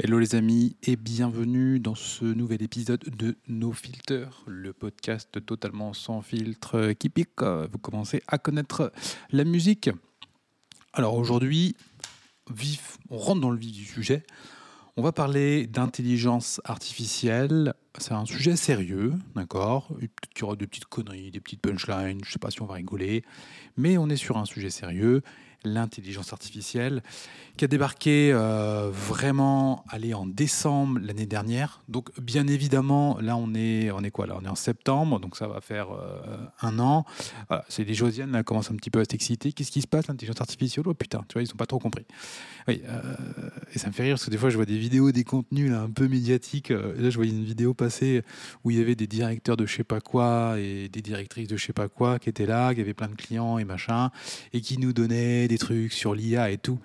Hello les amis et bienvenue dans ce nouvel épisode de No Filter, le podcast totalement sans filtre qui pique. Vous commencez à connaître la musique. Alors aujourd'hui, vif, on rentre dans le vif du sujet. On va parler d'intelligence artificielle. C'est un sujet sérieux, d'accord? Il y aura des petites conneries, des petites punchlines, je ne sais pas si on va rigoler, mais on est sur un sujet sérieux l'intelligence artificielle, qui a débarqué euh, vraiment allé en décembre l'année dernière. Donc bien évidemment, là on est, on est quoi là On est en septembre, donc ça va faire euh, un an. c'est les Josiane là commencent un petit peu à s'exciter. Qu'est-ce qui se passe l'intelligence artificielle? Oh putain, tu vois, ils n'ont pas trop compris. Oui, euh, et ça me fait rire parce que des fois je vois des vidéos, des contenus un peu médiatiques. Là je voyais une vidéo passer où il y avait des directeurs de je sais pas quoi et des directrices de je sais pas quoi qui étaient là, qui avaient plein de clients et machin, et qui nous donnaient des trucs sur l'IA et tout.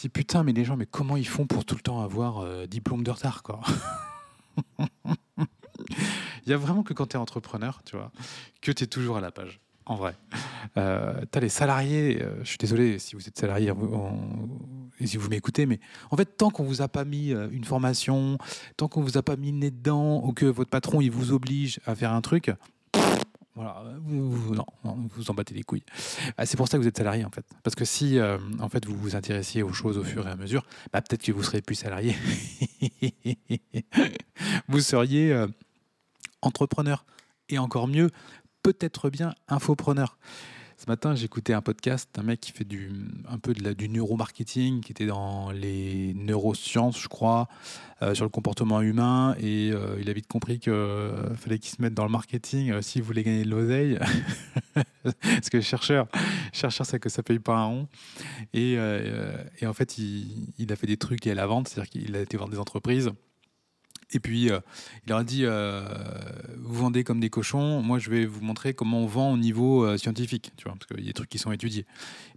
Je putain, mais les gens, mais comment ils font pour tout le temps avoir euh, diplôme de retard, quoi Il y a vraiment que quand tu es entrepreneur, tu vois, que tu es toujours à la page, en vrai. Euh, tu as les salariés, euh, je suis désolé si vous êtes salarié et si vous m'écoutez, mais en fait, tant qu'on vous a pas mis euh, une formation, tant qu'on vous a pas mis le nez dedans, ou que votre patron il vous oblige à faire un truc, voilà, vous, vous, non, en battez les couilles. Ah, c'est pour ça que vous êtes salarié en fait. Parce que si euh, en fait vous vous intéressiez aux choses au fur et à mesure, bah, peut-être que vous serez plus salarié. vous seriez euh, entrepreneur. Et encore mieux, peut-être bien infopreneur. Matin, j'écoutais un podcast d'un mec qui fait du, un peu de la, du neuromarketing, qui était dans les neurosciences, je crois, euh, sur le comportement humain. Et euh, il a vite compris qu'il euh, fallait qu'il se mette dans le marketing s'il voulait gagner de l'oseille. Parce que chercheur, chercheur, c'est que ça paye pas un rond. Et, et en fait, il, il, a fait des trucs liés à la vente, c'est-à-dire qu'il a été voir des entreprises et puis, euh, il leur a dit euh, Vous vendez comme des cochons, moi je vais vous montrer comment on vend au niveau euh, scientifique, tu vois, parce qu'il y a des trucs qui sont étudiés.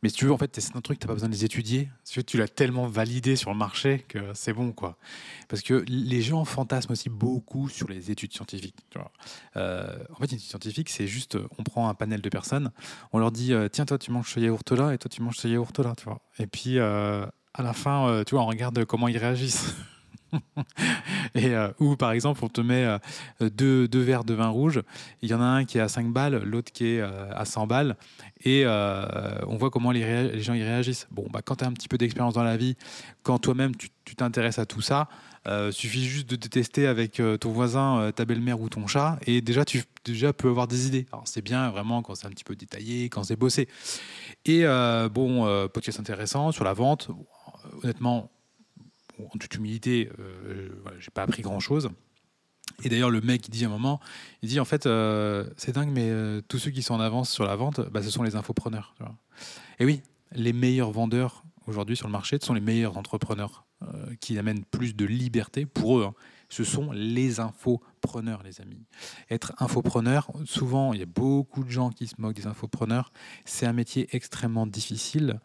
Mais si tu veux, en fait, c'est un truc, tu n'as pas besoin de les étudier. Si tu l'as tellement validé sur le marché que c'est bon, quoi. Parce que les gens fantasment aussi beaucoup sur les études scientifiques. En fait, une étude scientifique, c'est juste on prend un panel de personnes, on leur dit Tiens, toi, tu manges ce yaourt-là, et toi, tu manges ce yaourt-là, tu vois. Et puis, à la fin, tu vois, on regarde comment ils réagissent. et euh, ou par exemple on te met euh, deux, deux, verres de vin rouge, il y en a un qui est à 5 balles, l'autre qui est euh, à 100 balles, et on voit comment les, les, gens y réagissent. Bon, bah, quand tu as un petit peu d'expérience dans la vie, quand toi-même tu t'intéresses à tout ça, suffit juste de détester avec ton voisin, ta belle-mère ou ton chat, et déjà tu déjà peux avoir des idées. Alors c'est bien vraiment quand c'est un petit peu détaillé, quand c'est bossé. Et bon, podcast intéressant sur la vente. Honnêtement, en toute humilité, euh, j'ai pas appris grand chose. Et d'ailleurs, le mec, dit à un moment, il dit en fait, euh, c'est dingue, mais euh, tous ceux qui sont en avance sur la vente, bah, ce sont les infopreneurs. Et oui, les meilleurs vendeurs aujourd'hui sur le marché, ce sont les meilleurs entrepreneurs qui amènent plus de liberté pour eux. Hein. Ce sont les infopreneurs, les amis. Être infopreneur, souvent, il y a beaucoup de gens qui se moquent des infopreneurs. C'est un métier extrêmement difficile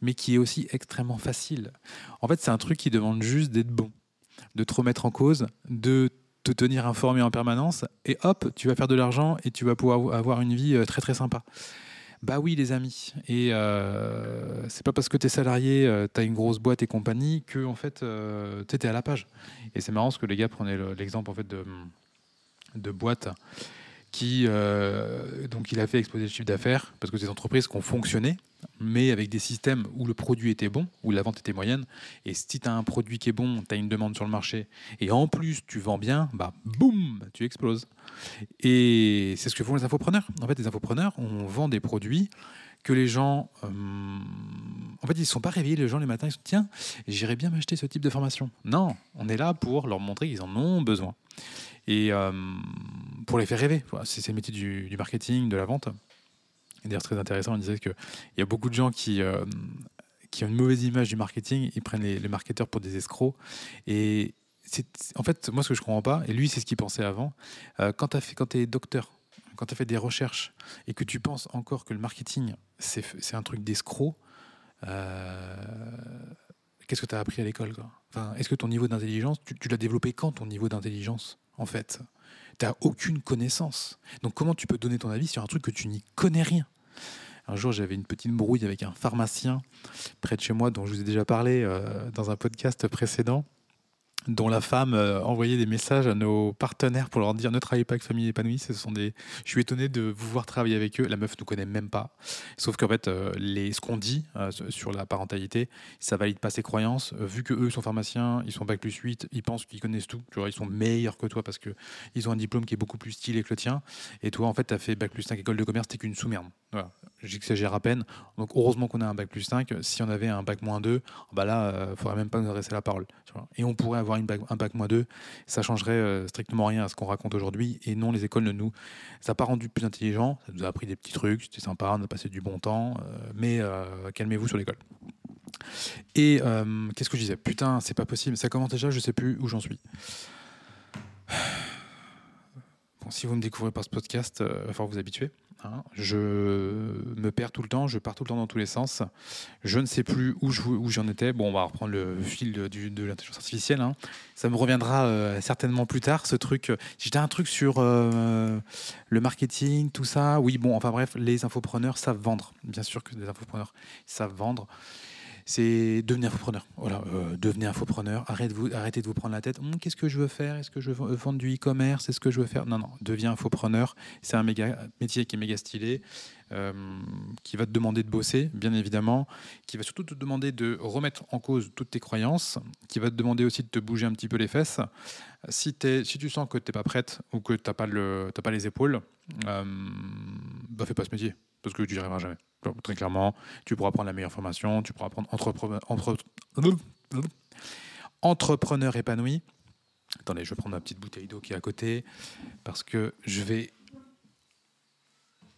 mais qui est aussi extrêmement facile. En fait, c'est un truc qui demande juste d'être bon, de te remettre en cause, de te tenir informé en permanence, et hop, tu vas faire de l'argent et tu vas pouvoir avoir une vie euh, très très sympa. Bah oui, les amis. Et euh, c'est pas parce que tu es salarié, euh, tu as une grosse boîte et compagnie, que en fait, euh, à la page. Et c'est marrant parce que les gars prenaient l'exemple en fait de, de qui donc il a fait exploser le chiffre d'affaires parce que ces entreprises qui ont fonctionné mais avec des systèmes où le produit était bon, où la vente était moyenne. Et si tu as un produit qui est bon, tu as une demande sur le marché, et en plus tu vends bien, bah boum, tu exploses. Et c'est ce que font les infopreneurs. En fait, les infopreneurs, on vend des produits que les gens, euh, en fait, ils ne sont pas réveillés les gens les matins, ils se disent, tiens, j'irais bien m'acheter ce type de formation. Non, on est là pour leur montrer qu'ils en ont besoin. Et euh, pour les faire rêver. C'est le métier du marketing, de la vente d'ailleurs très intéressant, on disait qu'il y a beaucoup de gens qui, euh, qui ont une mauvaise image du marketing, ils prennent les, marketeurs pour des escrocs. Et en fait, moi ce que je comprends pas, et lui c'est ce qu'il pensait avant, euh, quand tu es docteur, quand tu as fait des recherches et que tu penses encore que le marketing c'est un truc d'escroc, euh, qu'est-ce que tu as appris à l'école enfin, Est-ce que ton niveau d'intelligence, tu, l'as développé quand ton niveau d'intelligence en fait? Tu n'as aucune connaissance. Donc comment tu peux donner ton avis sur un truc que tu n'y connais rien? Un jour, j'avais une petite brouille avec un pharmacien près de chez moi, dont je vous ai déjà parlé euh, dans un podcast précédent. Dont la femme euh, envoyait des messages à nos partenaires pour leur dire ne travaillez pas avec famille épanouie. Ce sont des. Je suis étonné de vous voir travailler avec eux. La meuf ne connaît même pas. Sauf qu'en fait, euh, les... ce qu'on dit euh, sur la parentalité, ça valide pas ses croyances. vu que eux sont pharmaciens, ils sont bac plus 8, ils pensent qu'ils connaissent tout. Ils sont meilleurs que toi parce que ils ont un diplôme qui est beaucoup plus stylé que le tien. Et toi, en fait, tu as fait bac plus 5 école de commerce, t'es qu'une sous-merde. J'exagère à peine. Donc heureusement qu'on a un bac plus 5. Si on avait un bac moins 2, bah là, il ne faudrait même pas nous adresser la parole. Et on pourrait avoir un bac moins 2. Ça changerait euh, strictement rien à ce qu'on raconte aujourd'hui. Et non, les écoles ne nous. Ça n'a pas rendu plus intelligents. Ça nous a appris des petits trucs. C'était sympa, on a passé du bon temps. Euh, mais euh, calmez-vous sur l'école. Et qu'est-ce que je disais? Putain, c'est pas possible. Ça commence déjà, je sais plus où j'en suis si vous me découvrez par ce podcast, il va falloir vous habituer. Hein. Je me perds tout le temps, je pars tout le temps dans tous les sens. Je ne sais plus où, j'en étais. Bon, on va reprendre le fil de, de, l'intelligence artificielle. Hein. Ça me reviendra euh, certainement plus tard, ce truc. J'étais un truc sur euh, le marketing, tout ça. Oui, bon, enfin bref, les infopreneurs savent vendre. Bien sûr que les infopreneurs savent vendre c'est devenir infopreneur. Voilà, euh, devenez infopreneur. Arrêtez, vous, arrêtez de vous prendre la tête. Hum, qu'est-ce que je veux faire? Est-ce que je veux vendre du e-commerce? Est-ce que je veux faire? Non, non. Deviens infopreneur. C'est un métier qui est méga stylé, euh, qui va te demander de bosser, bien évidemment, qui va surtout te demander de remettre en cause toutes tes croyances, qui va te demander aussi de te bouger un petit peu les fesses. Si, tu sens que tu n'es pas prête ou que tu n'as pas les épaules, euh, bah fais pas ce métier parce que tu n'y arriveras jamais. Très clairement, tu pourras prendre la meilleure formation, tu pourras prendre entrepreneur, entrepreneur épanoui. Attendez, je vais prendre ma petite bouteille d'eau qui est à côté parce que je vais,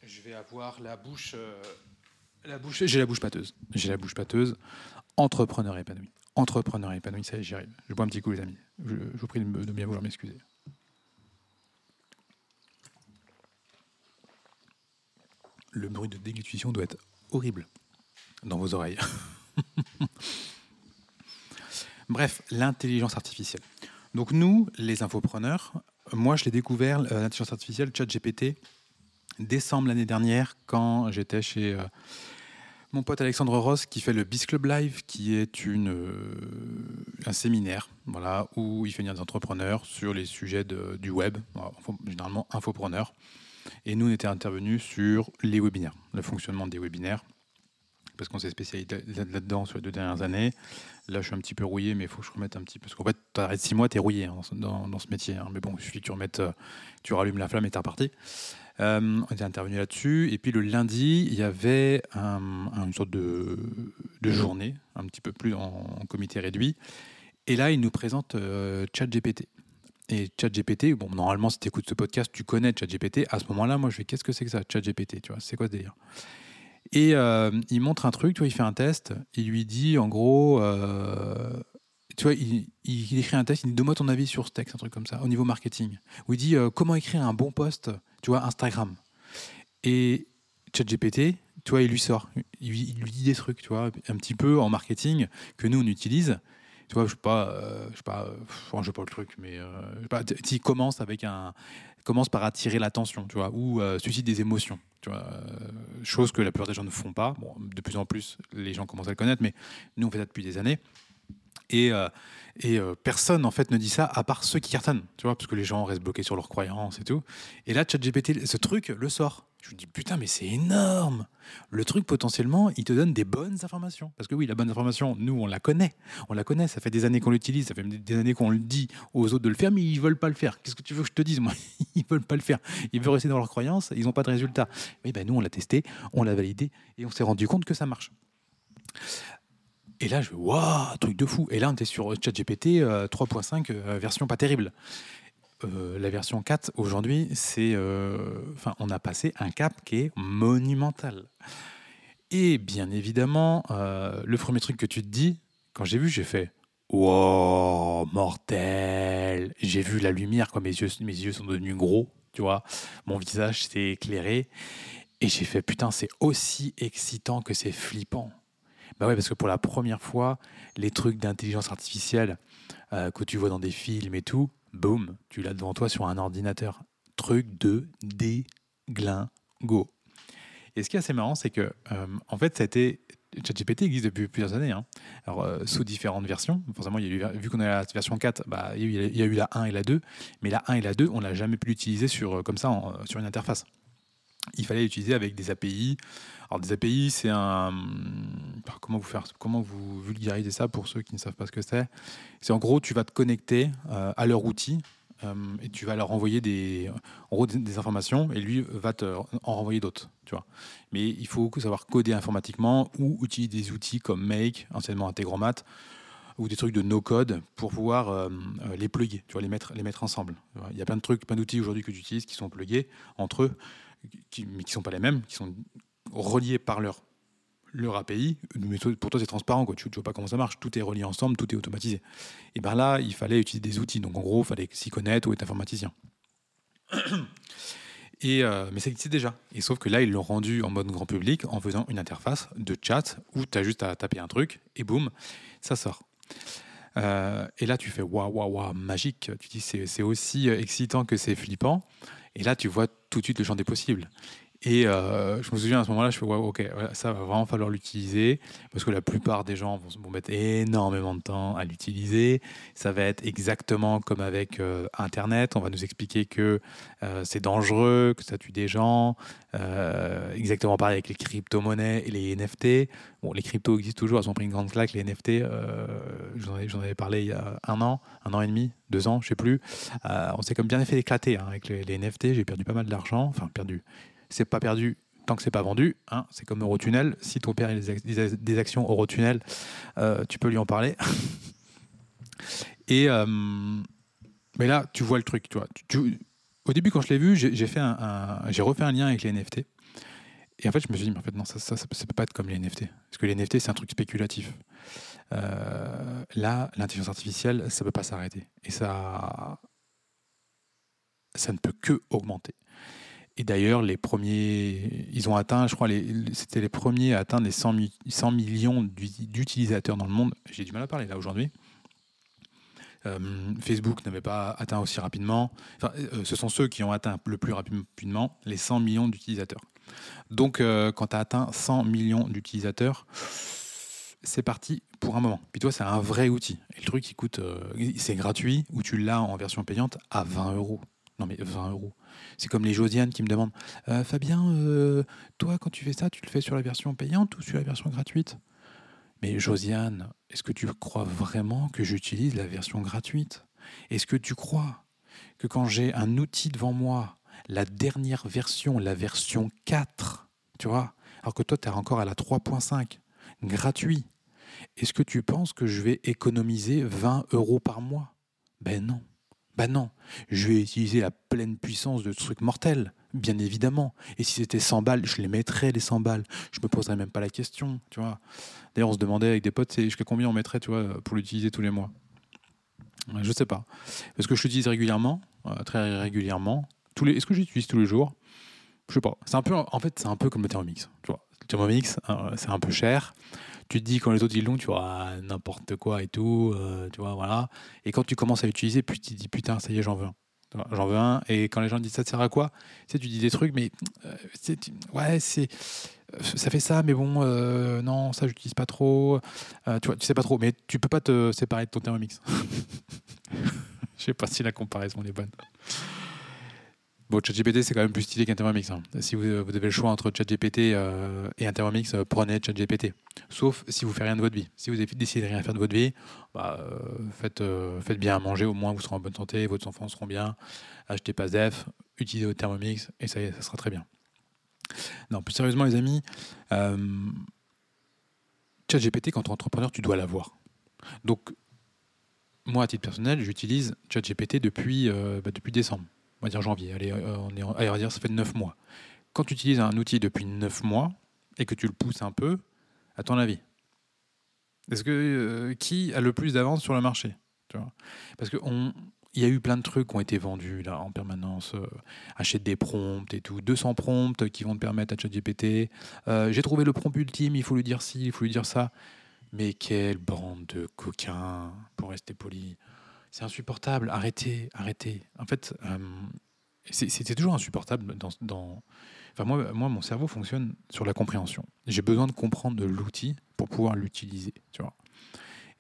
je vais avoir la bouche, euh, bouche, j'ai la bouche pâteuse. J'ai la bouche pâteuse. Entrepreneur épanoui. Entrepreneur épanoui, ça y est, j'y arrive. Je bois un petit coup, les amis. Je, je vous prie de bien vouloir m'excuser. Le bruit de déglutition doit être horrible dans vos oreilles. Bref, l'intelligence artificielle. Donc nous, les infopreneurs, moi je l'ai découvert, euh, l'intelligence artificielle, ChatGPT, décembre l'année dernière, quand j'étais chez euh, mon pote Alexandre Ross, qui fait le Biz Club Live, qui est une, euh, un séminaire voilà, où il fait venir des entrepreneurs sur les sujets du web, généralement infopreneurs. Et nous, on était intervenus sur les webinaires, le fonctionnement des webinaires, parce qu'on s'est spécialisé là-dedans sur les deux dernières années. Là, je suis un petit peu rouillé, mais il faut que je remette un petit peu. Parce qu'en fait, tu arrêtes six mois, tu es rouillé hein, dans, ce métier. Hein. Mais bon, il suffit que tu remettes, euh, tu rallumes la flamme et tu es reparti. Euh, on était intervenu là-dessus. Et puis le lundi, il y avait une sorte de, journée, un petit peu plus en, comité réduit. Et là, il nous présente euh, ChatGPT. Et ChatGPT, bon, normalement, si tu écoutes ce podcast, tu connais ChatGPT. À ce moment-là, moi, je fais qu'est-ce que c'est que ça, ChatGPT Tu vois, c'est quoi ce délire? Et euh, il montre un truc, tu il fait un test. Il lui dit, en gros, euh, tu vois, il, écrit un test. Il dit donne-moi ton avis sur ce texte, un truc comme ça, au niveau marketing. Où il dit euh, comment écrire un bon post, tu vois, Instagram? Et ChatGPT, tu vois, il lui sort, il, il lui dit des trucs, tu vois, un petit peu en marketing que nous on utilise tu vois, je sais pas, euh, je sais pas, euh, je sais pas le truc, mais euh, tu commences avec un, commence par attirer l'attention, tu vois, ou suscite des émotions, chose que la plupart des gens ne font pas. Bon, de plus en plus, les gens commencent à le connaître, mais nous on fait ça depuis des années. Et, et personne en fait ne dit ça à part ceux qui cartonnent, tu vois, parce que les gens restent bloqués sur leurs croyances et tout. Et là, ChatGPT, ce truc le sort. Je me dis, putain, mais c'est énorme Le truc, potentiellement, il te donne des bonnes informations. Parce que oui, la bonne information, nous, on la connaît. On la connaît, ça fait des années qu'on l'utilise, ça fait des années qu'on le dit aux autres de le faire, mais ils veulent pas le faire. Qu'est-ce que tu veux que je te dise, moi? Ils veulent pas le faire. Ils veulent rester dans leurs croyances, ils n'ont pas de résultat. Mais ben, nous, on l'a testé, on l'a validé, et on s'est rendu compte que ça marche. Et là, je waouh, truc de fou. Et là, on était sur ChatGPT 3.5, euh, euh, version pas terrible. Euh, la version 4 aujourd'hui, c'est, euh, enfin, on a passé un cap qui est monumental. Et bien évidemment, euh, le premier truc que tu te dis, quand j'ai vu, j'ai fait Wow, mortel J'ai vu la lumière, quand mes yeux, mes yeux sont devenus gros, tu vois. Mon visage s'est éclairé. Et j'ai fait Putain, c'est aussi excitant que c'est flippant. Bah ouais, parce que pour la première fois, les trucs d'intelligence artificielle que tu vois dans des films et tout, boum, tu l'as devant toi sur un ordinateur. Truc de déglingo. Et ce qui est assez marrant, c'est que, euh, en fait, ça a été. ChatGPT existe depuis plusieurs années, hein. Alors, euh, sous différentes versions. Forcément, il y a eu, vu qu'on est à la version 4, bah, il, y a eu, la 1 et la 2. Mais la 1 et la 2, on n'a jamais pu l'utiliser sur, comme ça sur une interface. Il fallait l'utiliser avec des API. Alors, des API, c'est un. Comment vous, faire, comment vous vulgariser ça pour ceux qui ne savent pas ce que c'est C'est en gros, tu vas te connecter euh, à leur outil euh, et tu vas leur envoyer des, en gros, des, informations et lui va te en renvoyer d'autres. Tu vois. Mais il faut savoir coder informatiquement ou utiliser des outils comme Make, anciennement Integromat, ou des trucs de no-code pour pouvoir euh, les plugger, tu vois, les mettre, les mettre ensemble. Il y a plein de trucs, plein d'outils aujourd'hui que tu utilises qui sont plugués entre eux, mais qui ne sont pas les mêmes, qui sont reliés par leur, leur API. Pour toi, c'est transparent, quoi. tu ne vois pas comment ça marche. Tout est relié ensemble, tout est automatisé. Et bien là, il fallait utiliser des outils. Donc en gros, il fallait s'y connaître ou être informaticien. Et, euh, mais ça existait déjà. Et sauf que là, ils l'ont rendu en mode grand public en faisant une interface de chat où tu as juste à taper un truc et boum, ça sort. Euh, et là, tu fais waouh, waouh, waouh, magique. Tu dis c'est aussi excitant que c'est flippant. Et là, tu vois tout de suite le champ des possibles. Et euh, je me souviens à ce moment-là, je fais ouais, ok, ça va vraiment falloir l'utiliser parce que la plupart des gens vont, vont mettre énormément de temps à l'utiliser. Ça va être exactement comme avec euh, Internet. On va nous expliquer que euh, c'est dangereux, que ça tue des gens. Exactement pareil avec les crypto-monnaies et les NFT. Bon, les cryptos existent toujours, elles ont pris une grande claque. Les NFT, j'en avais, parlé il y a un an, un an et demi, deux ans, je sais plus. On s'est comme bien fait éclater hein, avec les, les NFT. J'ai perdu pas mal d'argent. Enfin, perdu. C'est pas perdu tant que c'est pas vendu. Hein. C'est comme Eurotunnel. Si ton père a des, ac- des- des actions Eurotunnel, euh, tu peux lui en parler. et euh, mais là, tu vois le truc. Tu au début, quand je l'ai vu, j'ai refait un lien avec les NFT. Et en fait, je me suis dit, mais en fait, non, ça, ça, ça, ça peut pas être comme les NFT. Parce que les NFT, c'est un truc spéculatif. Euh, là, l'intelligence artificielle, ça peut pas s'arrêter. Et ça, ça ne peut que augmenter. Et d'ailleurs, les premiers, ils ont atteint, je crois, c'était les premiers à atteindre les 100, mi- 100 millions d'ut- d'utilisateurs dans le monde. J'ai du mal à parler là aujourd'hui. Euh, Facebook n'avait pas atteint aussi rapidement. Euh, ce sont ceux qui ont atteint le plus rapidement les 100 millions d'utilisateurs. Donc, euh, quand tu as atteint 100 millions d'utilisateurs, c'est parti pour un moment. Puis toi, c'est un vrai outil. Et le truc, il coûte, c'est gratuit ou tu l'as en version payante à 20 euros. Non, mais 20 euros. C'est comme les Josiane qui me demandent Euh, Fabien, euh, toi, quand tu fais ça, tu le fais sur la version payante ou sur la version gratuite? Mais Josiane, est-ce que tu crois vraiment que j'utilise la version gratuite? Est-ce que tu crois que quand j'ai un outil devant moi, la dernière version, la version 4, tu vois, alors que toi, tu es encore à la 3.5, gratuit, est-ce que tu penses que je vais économiser 20 euros par mois? Ben non. Ben non. Je vais utiliser la pleine puissance de ce truc mortel, bien évidemment. Et si c'était 100 balles, je les mettrais, les 100 balles. Je me poserais même pas la question, tu vois. D'ailleurs, on se demandait avec des potes, jusqu'à combien on mettrait, tu vois, pour l'utiliser tous les mois. Je sais pas. Parce que je l'utilise régulièrement, euh, très régulièrement. Les... Est-ce que j'utilise tous les jours? Je sais pas. C'est un peu, en fait, c'est un peu comme le Thermomix. Le Thermomix, euh, c'est un peu cher. Tu te dis quand les autres ils l'ont, tu vois ah, n'importe quoi et tout, euh, tu vois, voilà. Et quand tu commences à l'utiliser, puis tu te dis putain, ça y est, j'en veux un. J'en veux un. Et quand les gens disent ça te sert à quoi? Tu tu dis des trucs, mais euh, ouais, c'est euh, ça fait ça, mais bon, non, ça j'utilise pas trop. Tu vois, tu sais pas trop, mais tu peux pas te séparer de ton Thermomix. Je sais pas si la comparaison est bonne. Bon, ChatGPT, c'est quand même plus stylé qu'un Thermomix. hein. Si vous, vous avez le choix entre ChatGPT euh, et un Thermomix, euh, prenez ChatGPT. Sauf si vous faites rien de votre vie. Si vous décidé de rien faire de votre vie, bah, euh, faites, euh, faites bien à manger, au moins vous serez en bonne santé, vos enfants seront bien. Achetez pas ZEF, utilisez votre Thermomix et ça, ça sera très bien. Non, plus sérieusement, les amis, euh, ChatGPT, quand tu es entrepreneur, tu dois l'avoir. Donc, moi, à titre personnel, j'utilise ChatGPT depuis, bah, depuis décembre. On va dire janvier. Allez, euh, on, est en- ça fait 9 mois. Quand tu utilises un outil depuis 9 mois et que tu le pousses un peu, à ton avis, est-ce que euh, qui a le plus d'avance sur le marché Parce qu'il y a eu plein de trucs qui ont été vendus là en permanence. euh, achète des prompts et tout. 200 prompts qui vont te permettre à ChatGPT. Euh, J'ai trouvé le prompt ultime, il faut lui dire ci, il faut lui dire ça. Mais quelle bande de coquins, pour rester poli. C'est insupportable. Arrêtez, arrêtez. En fait, euh, C'était toujours insupportable. Dans. Enfin, moi, moi, mon cerveau fonctionne sur la compréhension. J'ai besoin de comprendre l'outil pour pouvoir l'utiliser.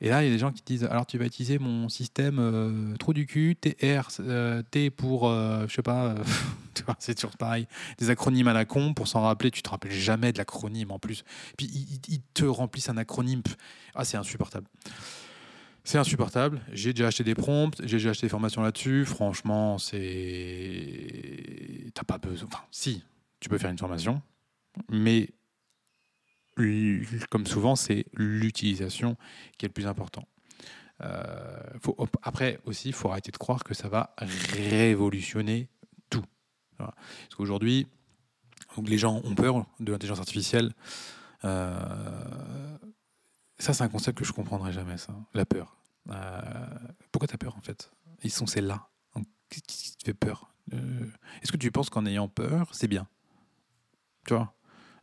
Et là, il y a des gens qui disent alors tu vas utiliser mon système euh, trou du cul, TR, euh, T pour, euh, je sais pas, vois, c'est toujours pareil, des acronymes à la con pour s'en rappeler. Tu te rappelles jamais de l'acronyme en plus. Puis ils, te remplissent un acronyme. Ah, c'est insupportable. C'est insupportable. J'ai déjà acheté des prompts, j'ai déjà acheté des formations là-dessus. Franchement, c'est. T'as pas besoin. Enfin, si, tu peux faire une formation, mais comme souvent, c'est l'utilisation qui est le plus important. Euh, après aussi, il faut arrêter de croire que ça va révolutionner tout. Parce qu'aujourd'hui, les gens ont peur de l'intelligence artificielle. Euh, ça, c'est un concept que je comprendrai jamais, ça, la peur. Euh, pourquoi tu as peur, en fait? Ils sont celles-là. Qu'est-ce qui te fait peur? Est-ce que tu penses qu'en ayant peur, c'est bien? Tu vois?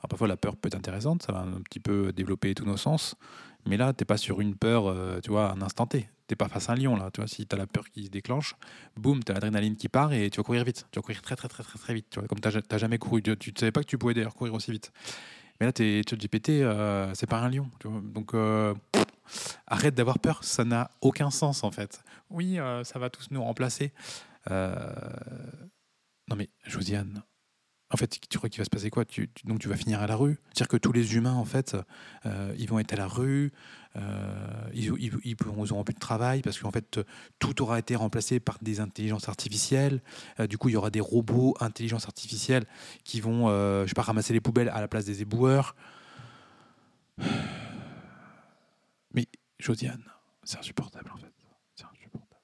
Parfois, la peur peut être intéressante, ça va un petit peu développer tous nos sens. Mais là, tu n'es pas sur une peur, euh, tu vois, un instant T. Tu n'es pas face à un lion, là. Tu vois, si tu as la peur qui se déclenche, boum, tu as l'adrénaline qui part et tu vas courir vite. Tu vas courir très, très, très, très, très vite. Tu vois, comme tu n'as jamais couru. Tu ne savais pas que tu pouvais d'ailleurs courir aussi vite. Mais là, tu ChatGPT, euh, c'est pas un lion. Donc, euh, arrête d'avoir peur. Ça n'a aucun sens, en fait. Oui, euh, ça va tous nous remplacer. Non, mais Josiane, en fait, tu crois qu'il va se passer quoi? Tu, Donc tu vas finir à la rue? C'est-à-dire que tous les humains, en fait, euh, ils vont être à la rue, euh, ils, ils, auront plus de travail parce qu'en fait, tout aura été remplacé par des intelligences artificielles. Euh, du coup, il y aura des robots intelligence artificielle qui vont, je sais pas, ramasser les poubelles à la place des éboueurs. Josiane, c'est insupportable, en fait. C'est insupportable.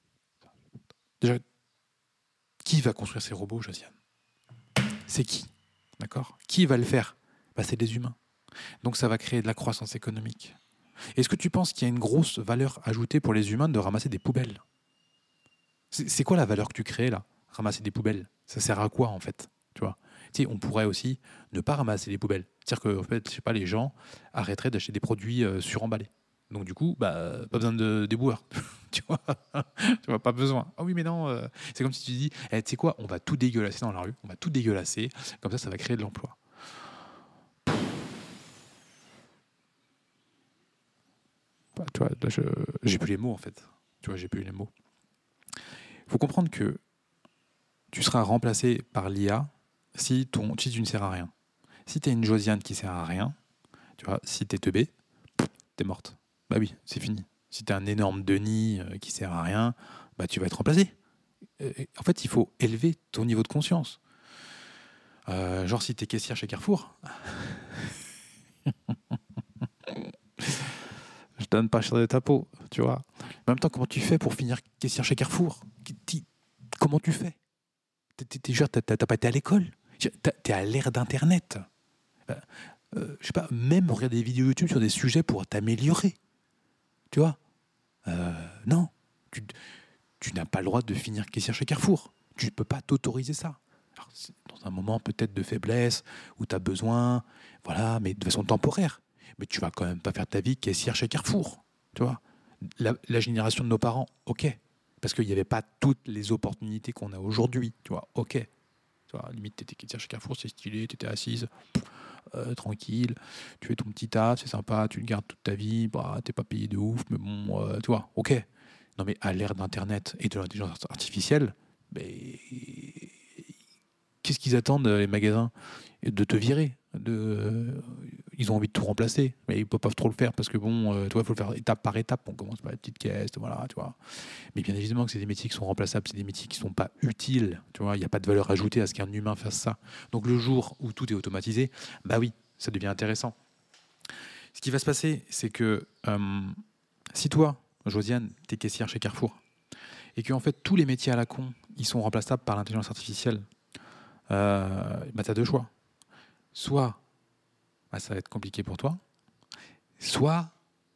Déjà, qui va construire ces robots, Josiane? C'est qui? D'accord? Qui va le faire? Bah, C'est des humains. Donc ça va créer de la croissance économique. Est-ce que tu penses qu'il y a une grosse valeur ajoutée pour les humains de ramasser des poubelles? C'est quoi la valeur que tu crées là? Ramasser des poubelles? Ça sert à quoi en fait? Tu vois? On pourrait aussi ne pas ramasser les poubelles. C'est-à-dire que les gens arrêteraient d'acheter des produits euh, suremballés. Donc du coup, bah, pas besoin de déboueurs. tu vois, tu vois, pas besoin. Ah oui, mais non, euh, c'est comme si tu dis, eh, tu sais quoi, on va tout dégueulasser dans la rue, on va tout dégueulasser, comme ça, ça va créer de l'emploi. Bah, tu vois, je, j'ai plus les mots en fait. Tu vois, j'ai plus les mots. Il faut comprendre que tu seras remplacé par l'IA si, ton, si tu ne sers à rien. Si tu une Josiane qui sert à rien, tu vois, si tu es teubé, t'es morte. Bah oui, c'est fini. Si tu un énorme Denis euh, qui sert à rien, bah tu vas être remplacé. En fait, il faut élever ton niveau de conscience. Euh, genre si tu es caissière chez Carrefour. Je donne pas cher de ta peau, tu vois. En même temps, comment tu fais pour finir caissière chez Carrefour? Comment tu fais? T'as pas été à l'école? T'es à l'ère d'Internet. Euh, euh, je sais pas, même regarder des vidéos YouTube sur des sujets pour t'améliorer. Tu vois? Euh, Non. Tu, n'as pas le droit de finir caissière chez Carrefour. Tu ne peux pas t'autoriser ça. dans un moment peut-être de faiblesse, où tu as besoin, voilà, mais de façon temporaire. Mais tu vas quand même pas faire ta vie caissière chez Carrefour. Tu vois? La, génération de nos parents, ok. Parce qu'il n'y avait pas toutes les opportunités qu'on a aujourd'hui. Tu vois, ok. Tu vois, limite, tu étais caissière chez Carrefour, c'est stylé, tu étais assise. Euh, tranquille, tu fais ton petit tas, c'est sympa, tu le gardes toute ta vie, bah, t'es pas payé de ouf, mais bon, euh, tu vois, ok. Non mais à l'ère d'Internet et de l'intelligence artificielle, mais qu'est-ce qu'ils attendent les magasins? De te virer ils ont envie de tout remplacer, mais ils peuvent pas trop le faire parce que bon, euh, il faut le faire étape par étape. On commence par la petite caisse, voilà, tu vois. Mais bien évidemment que c'est des métiers qui sont remplaçables, c'est des métiers qui sont pas utiles, tu vois. Il n'y a pas de valeur ajoutée à ce qu'un humain fasse ça. Donc le jour où tout est automatisé, bah oui, ça devient intéressant. Ce qui va se passer, c'est que euh, si toi, Josiane, tu es caissière chez Carrefour, et que en fait tous les métiers à la con, ils sont remplaçables par l'intelligence artificielle, euh, bah, tu deux choix. Soit bah, ça va être compliqué pour toi. Soit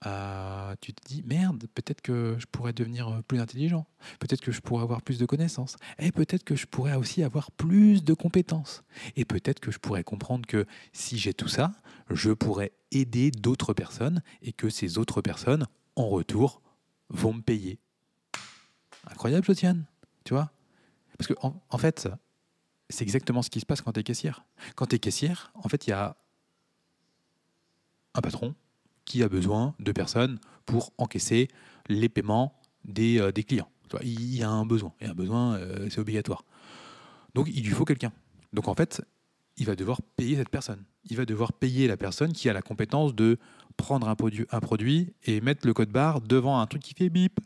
euh, tu te dis merde, peut-être que je pourrais devenir euh, plus intelligent, peut-être que je pourrais avoir plus de connaissances, et peut-être que je pourrais aussi avoir plus de compétences, et peut-être que je pourrais comprendre que si j'ai tout ça, je pourrais aider d'autres personnes et que ces autres personnes, en retour, vont me payer. Incroyable, Josiane, tu vois? Parce que en, fait, c'est exactement ce qui se passe quand tu es caissière. Quand tu es caissière, en fait, il y a un patron qui a besoin de personnes pour encaisser les paiements des, euh, clients. Il y a un besoin, et un besoin, euh, c'est obligatoire. Donc il lui faut quelqu'un. Donc en fait, il va devoir payer cette personne. Il va devoir payer la personne qui a la compétence de prendre un produit, et mettre le code barre devant un truc qui fait bip,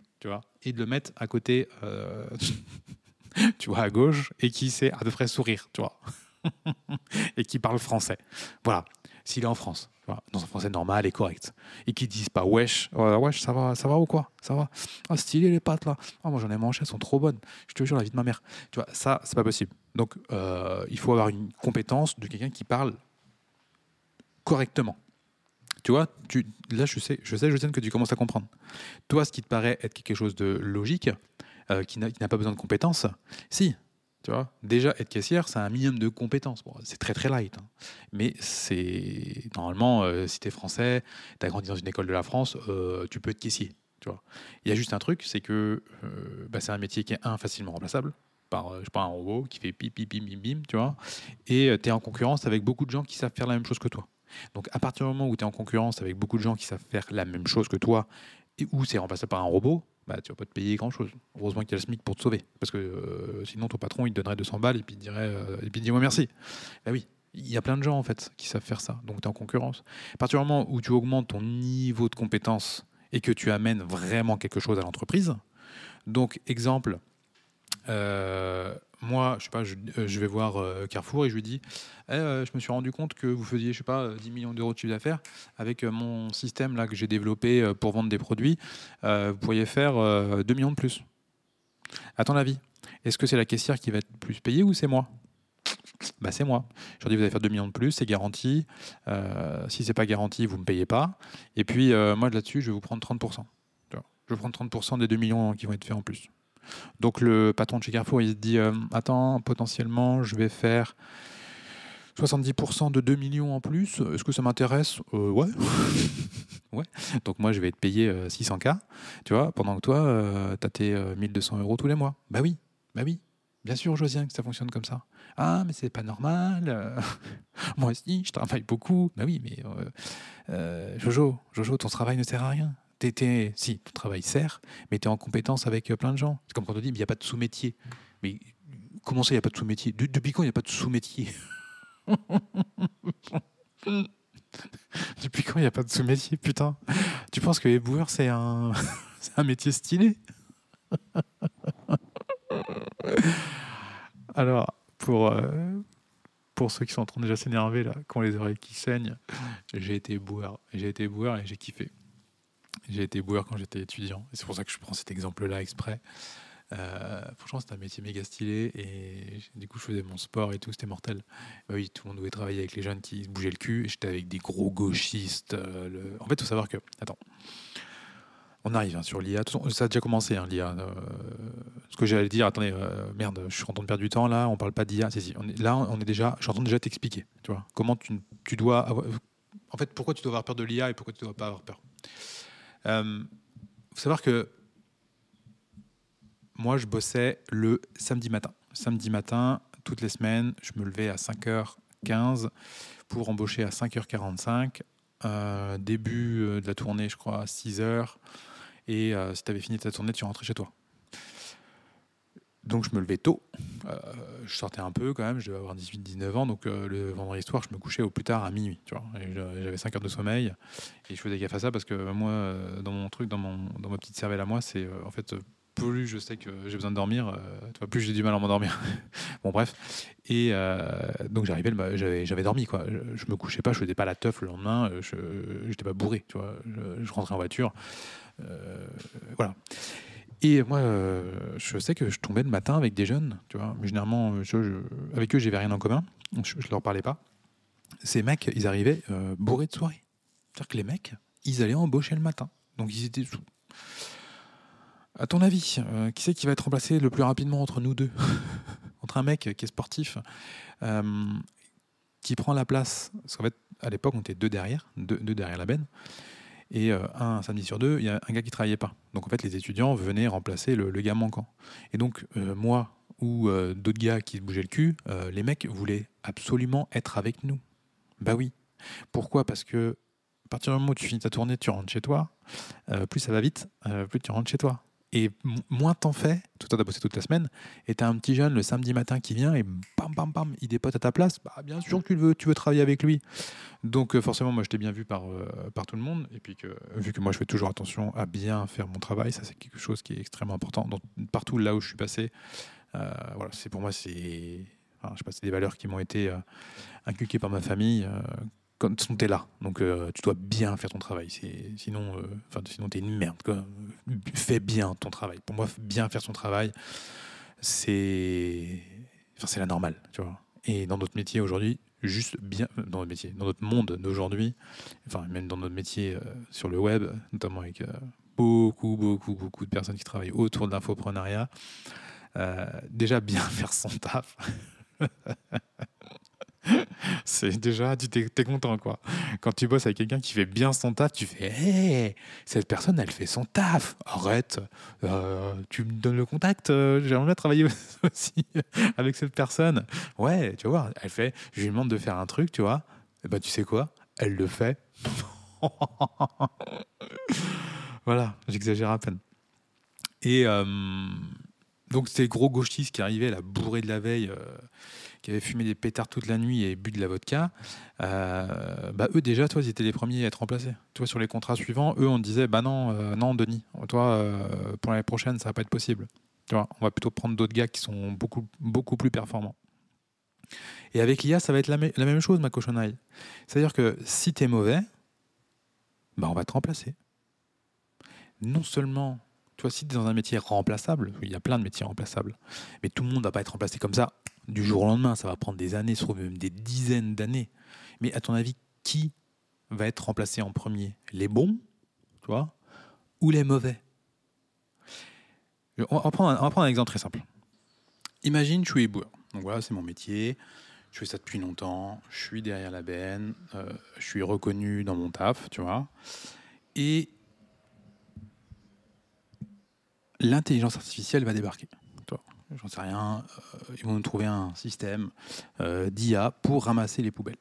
et de le mettre à côté, euh, tu vois, à gauche, et qui sait à peu près sourire, tu vois, et qui parle français. Voilà, s'il est en France dans un français normal et correct. Et qui disent pas wesh, wesh, ça va, ça va ou quoi? Ça va? Ah, stylé les pâtes là. Ah, moi j'en ai mangé, elles sont trop bonnes. Je te jure, la vie de ma mère. Tu vois, ça, c'est pas possible. Donc, euh, il faut avoir une compétence de quelqu'un qui parle correctement. Tu vois, tu, là, je sais, je sais, je sais que tu commences à comprendre. Toi, ce qui te paraît être quelque chose de logique, euh, qui n'a pas besoin de compétences, si, tu vois, déjà être caissière, c'est un minimum de compétences. c'est très très light, hein. mais c'est normalement, euh, si tu es français, tu as grandi dans une école de la France, euh, tu peux être caissier. Tu vois. Il y a juste un truc, c'est que bah, c'est un métier qui est un facilement remplaçable par je sais pas, un robot qui fait pip pip bim bim bim, tu vois, et tu es en concurrence avec beaucoup de gens qui savent faire la même chose que toi. Donc à partir du moment où tu es en concurrence avec beaucoup de gens qui savent faire la même chose que toi, et où c'est remplacé par un robot, bah, tu vas pas te payer grand chose. Heureusement qu'il y a le SMIC pour te sauver. Parce que euh, sinon, ton patron, il te donnerait 200 balles et puis il dirait, euh, et puis dis-moi merci. Bah oui, il y a plein de gens en fait qui savent faire ça. Donc tu es en concurrence. À partir du moment où tu augmentes ton niveau de compétence et que tu amènes vraiment quelque chose à l'entreprise, donc exemple, euh, moi, je sais pas, je, euh, vais voir euh, Carrefour et je lui dis, eh, je me suis rendu compte que vous faisiez, je sais pas, 10 millions d'euros de chiffre d'affaires avec mon système là que j'ai développé pour vendre des produits. vous pourriez faire 2 millions de plus. À ton avis, est-ce que c'est la caissière qui va être plus payée ou c'est moi? Bah, c'est moi. Je leur dis, vous allez faire 2 millions de plus, c'est garanti. si c'est pas garanti, vous ne me payez pas. Et puis, moi, là-dessus, je vais vous prendre 30%. Je vais prendre 30% des 2 millions qui vont être faits en plus. Donc le patron de chez Carrefour, il se dit euh, Attends, potentiellement, je vais faire 70% de 2 millions en plus. Est-ce que ça m'intéresse? Euh, Ouais. ouais. Donc moi, je vais te payer 600K, tu vois, pendant que toi, tu as tes 1200 euros tous les mois. Bah oui, bah oui. Bien sûr, Josien, que ça fonctionne comme ça. Ah, mais c'est pas normal. Moi aussi, je travaille beaucoup. Bah oui, mais euh, Jojo, Jojo, ton travail ne sert à rien si, ton travail sert, mais tu es en compétence avec euh, plein de gens. C'est comme quand on dit, il n'y a pas de sous-métier. Mais comment ça, il n'y a pas de sous-métier? Depuis quand il n'y a pas de sous-métier? Depuis quand il n'y a pas de sous-métier Putain, tu penses que éboueur, c'est un, un métier stylé? Alors, pour, euh, pour ceux qui sont en train de déjà s'énerver, là, qui ont les oreilles qui saignent, j'ai été boueur. J'ai été boueur et j'ai kiffé. J'ai été boueur quand j'étais étudiant. C'est pour ça que je prends cet exemple-là exprès. Euh, franchement, c'était un métier méga stylé. Et du coup, je faisais mon sport et tout, c'était mortel. Bah oui, tout le monde devait travailler avec les jeunes qui se bougeaient le cul. J'étais avec des gros gauchistes. Euh, en fait, il faut savoir que. Attends. On arrive hein, sur l'IA. Ça a déjà commencé, hein, l'IA. Euh, ce que j'allais dire, attendez, merde, je suis en train de perdre du temps là, on parle pas d'IA. Si, si, là, on est déjà, je suis en train de déjà t'expliquer. Tu vois, comment tu, dois. En fait, pourquoi tu dois avoir peur de l'IA et pourquoi tu ne dois pas avoir peur? Il euh, faut savoir que moi, je bossais le samedi matin. Samedi matin, toutes les semaines, je me levais à 5h15 pour embaucher à 5h45. Euh, début euh, de la tournée, je crois, à 6h. Et si tu avais fini ta tournée, tu rentrais chez toi. Donc je me levais tôt. Euh, je sortais un peu quand même, je devais avoir 18-19 ans. Donc euh, le vendredi soir, je me couchais au plus tard à minuit. Tu vois, j'avais 5 heures de sommeil. Et je faisais gaffe à ça parce que moi, euh, dans mon truc, dans, mon, dans ma petite cervelle à moi, c'est en fait plus je sais que j'ai besoin de dormir, plus j'ai du mal à m'endormir. bon, bref. Et donc, j'arrivais, j'avais, dormi, quoi. Je, me couchais pas, je faisais pas la teuf le lendemain, je n'étais pas bourré, tu vois. Je, je, rentrais en voiture. voilà. Et moi, euh, je sais que je tombais le matin avec des jeunes, tu vois. Généralement, je, avec eux, j'avais rien en commun. Je, ne leur parlais pas. Ces mecs, ils arrivaient euh, bourrés de soirée. C'est-à-dire que les mecs, ils allaient embaucher le matin. Donc ils étaient sous. À ton avis, euh, qui c'est qui va être remplacé le plus rapidement entre nous deux Entre un mec qui est sportif, qui prend la place. Parce qu'en fait, à l'époque, on était deux derrière, deux derrière la benne. Et euh, un samedi sur deux, il y a un gars qui travaillait pas. Donc en fait, les étudiants venaient remplacer le, gars manquant. Et donc, euh, moi, ou euh, d'autres gars qui bougeaient le cul, les mecs voulaient absolument être avec nous. Bah oui. Pourquoi? Parce que à partir du moment où tu finis ta tournée, tu rentres chez toi, plus ça va vite, plus tu rentres chez toi. Et moins t'en fais, tout à bossé toute la semaine, et t'as un petit jeune le samedi matin qui vient et bam bam bam, il dépote à ta place, bah bien sûr que tu veux, tu veux travailler avec lui. Donc euh, forcément, moi je t'ai bien vu par, euh, par tout le monde, et puis que vu que moi je fais toujours attention à bien faire mon travail, ça c'est quelque chose qui est extrêmement important. Partout là où je suis passé, euh, voilà, c'est pour moi c'est, pas, c'est des valeurs qui m'ont été inculquées par ma famille. Euh, quand tu es là, donc euh, tu dois bien faire ton travail. Sinon, euh, enfin, sinon t'es une merde. Fais bien ton travail. Pour moi, bien faire son travail, c'est, c'est la normale, tu vois. Et dans notre métier aujourd'hui, juste bien, dans notre métier, dans notre monde d'aujourd'hui, enfin même dans notre métier euh, sur le web, notamment avec euh, beaucoup, beaucoup, beaucoup de personnes qui travaillent autour de l'infoprenariat, euh, déjà bien faire son taf. C'est déjà, tu t'es, content quoi. Quand tu bosses avec quelqu'un qui fait bien son taf, tu fais Hey, cette personne elle fait son taf. Arrête, euh, tu me donnes le contact, euh, j'aimerais travailler aussi avec cette personne. Ouais, tu voir, elle fait, je lui demande de faire un truc, tu vois. Et ben tu sais quoi? Elle le fait. voilà, j'exagère à peine. Et euh, donc c'était gros gauchistes qui arrivaient, la bourrée de la veille, euh, qui avaient fumé des pétards toute la nuit et bu de la vodka. Euh, bah eux déjà, toi, ils étaient les premiers à être remplacés. Tu vois, sur les contrats suivants, eux, on disait, bah non, euh, non, Denis, toi, euh, pour l'année prochaine, ça va pas être possible. Tu vois, on va plutôt prendre d'autres gars qui sont beaucoup, beaucoup plus performants. Et avec l'IA, ça va être la, même chose, ma cochonnerie. C'est-à-dire que si tu es mauvais, bah on va te remplacer. Non seulement, tu vois, si tu es dans un métier remplaçable, il y a plein de métiers remplaçables, mais tout le monde ne va pas être remplacé comme ça du jour au lendemain. Ça va prendre des années, se trouve même des dizaines d'années. Mais à ton avis, qui va être remplacé en premier? Les bons, tu vois, ou les mauvais? On va, prendre un, exemple très simple. Imagine, je suis éboueur. Donc voilà, c'est mon métier. Je fais ça depuis longtemps. Je suis derrière la benne. euh, je suis reconnu dans mon taf, tu vois. Et l'intelligence artificielle va débarquer. J'en sais rien. euh, ils vont nous trouver un système euh, d'IA pour ramasser les poubelles.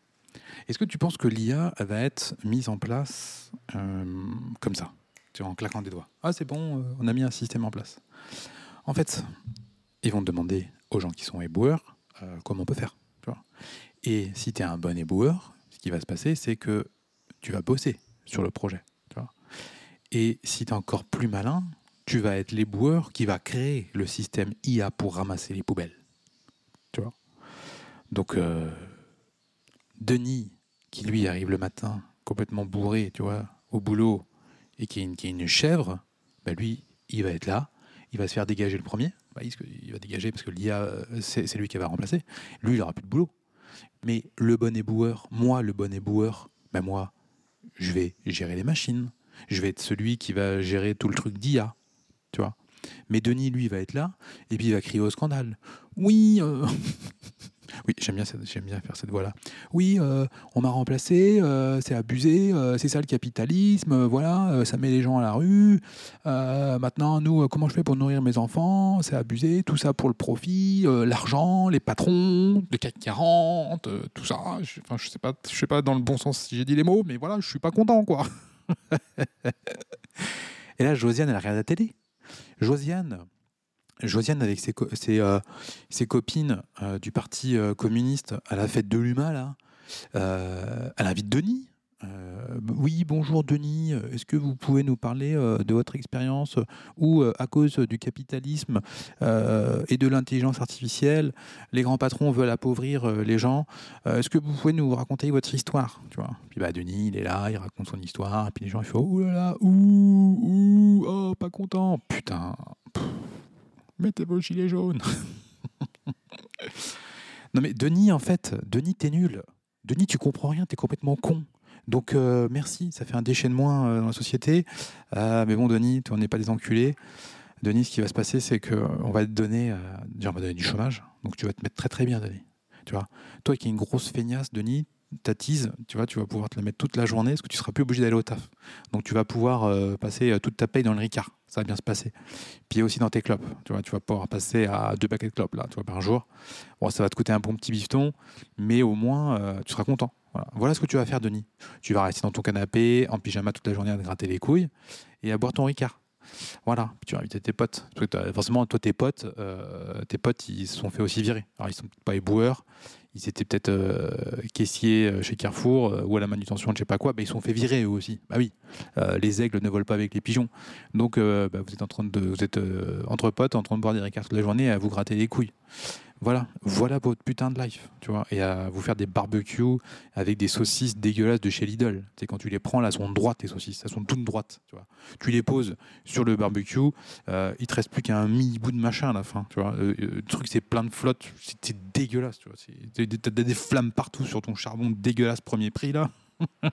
Est-ce que tu penses que l'IA va être mise en place euh, comme ça, en claquant des doigts? Ah, c'est bon, on a mis un système en place. En fait, ils vont demander aux gens qui sont éboueurs comment on peut faire. Et si tu es un bon éboueur, ce qui va se passer, c'est que tu vas bosser sur le projet. Et si tu es encore plus malin, tu vas être l'éboueur qui va créer le système IA pour ramasser les poubelles. Tu vois? Donc, euh, Denis, qui lui arrive le matin complètement bourré, tu vois, au boulot, et qui est une, une chèvre, bah lui, il va être là, il va se faire dégager le premier. Bah, il, va dégager parce que l'IA, euh, c'est c'est lui qui va remplacer. Lui, il n'aura plus de boulot. Mais le bon éboueur, moi, le bon éboueur, bah moi, je vais gérer les machines. Je vais être celui qui va gérer tout le truc d'IA. Tu vois Mais Denis, lui, va être là, et puis il va crier au scandale. Oui, euh, oui, j'aime bien, j'aime bien faire cette voix-là. Oui, euh, on m'a remplacé, euh, c'est abusé, c'est ça le capitalisme, voilà, ça met les gens à la rue. Maintenant, nous, comment je fais pour nourrir mes enfants? C'est abusé, tout ça pour le profit, l'argent, les patrons, le CAC 40, euh, tout ça. Enfin, je sais pas, je sais pas dans le bon sens si j'ai dit les mots, mais voilà, je suis pas content, quoi. Et là, Josiane, elle regarde la télé. Josiane, Josiane avec ses, euh, copines euh, du parti euh, communiste à la fête de l'UMA, là, elle invite Denis. Euh, oui, bonjour Denis, est-ce que vous pouvez nous parler euh, de votre expérience où, euh, à cause du capitalisme et de l'intelligence artificielle, les grands patrons veulent appauvrir les gens Est-ce que vous pouvez nous raconter votre histoire tu vois? Puis bah, Denis, il est là, il raconte son histoire, et puis les gens, ils font Oh là là, ouh, ouh, oh, pas content. Putain, mettez vos gilets jaunes. non mais Denis, en fait, Denis, t'es nul. Denis, tu comprends rien, t'es complètement con. Donc euh, merci, ça fait un déchet de moins euh, dans la société. Euh, mais bon, Denis, on n'est pas des enculés. Denis, ce qui va se passer, c'est qu'on va te donner, déjà, on va du chômage. Donc tu vas te mettre très très bien, Denis. Tu vois, toi qui es une grosse feignasse, Denis, ta tease, tu vois, tu vas pouvoir te la mettre toute la journée parce que tu seras plus obligé d'aller au taf. Donc tu vas pouvoir passer toute ta paye dans le Ricard. Ça va bien se passer. Puis aussi dans tes clopes, tu vois, tu vas pouvoir passer à deux paquets de clopes là, tu vois, par jour. Bon, ça va te coûter un bon petit bifton, mais au moins tu seras content. Voilà. ce que tu vas faire, Denis. Tu vas rester dans ton canapé, en pyjama toute la journée à te gratter les couilles et à boire ton Ricard. Voilà, tu vas inviter tes potes. Parce que forcément, toi, tes potes, euh, tes potes, ils se sont fait aussi virer. Alors, ils sont pas éboueurs, ils étaient peut-être euh, caissiers euh, chez Carrefour ou à la manutention, je sais pas quoi, mais ils sont fait virer eux aussi. Bah oui, les aigles ne volent pas avec les pigeons. Donc, bah, vous êtes en train de, vous êtes entre potes, en train de boire des ricards toute la journée à vous gratter les couilles. Voilà, voilà votre putain de life, tu vois, et à vous faire des barbecues avec des saucisses dégueulasses de chez Lidl. C'est quand tu les prends, là, elles sont droites, tes saucisses, elles sont toutes droites, tu vois. Tu les poses sur le barbecue, euh, il te reste plus qu'un mini bout de machin à la fin, tu vois. Euh, euh, le truc, c'est plein de flotte, c'est dégueulasse, tu vois. T'as des flammes partout sur ton charbon dégueulasse premier prix, là.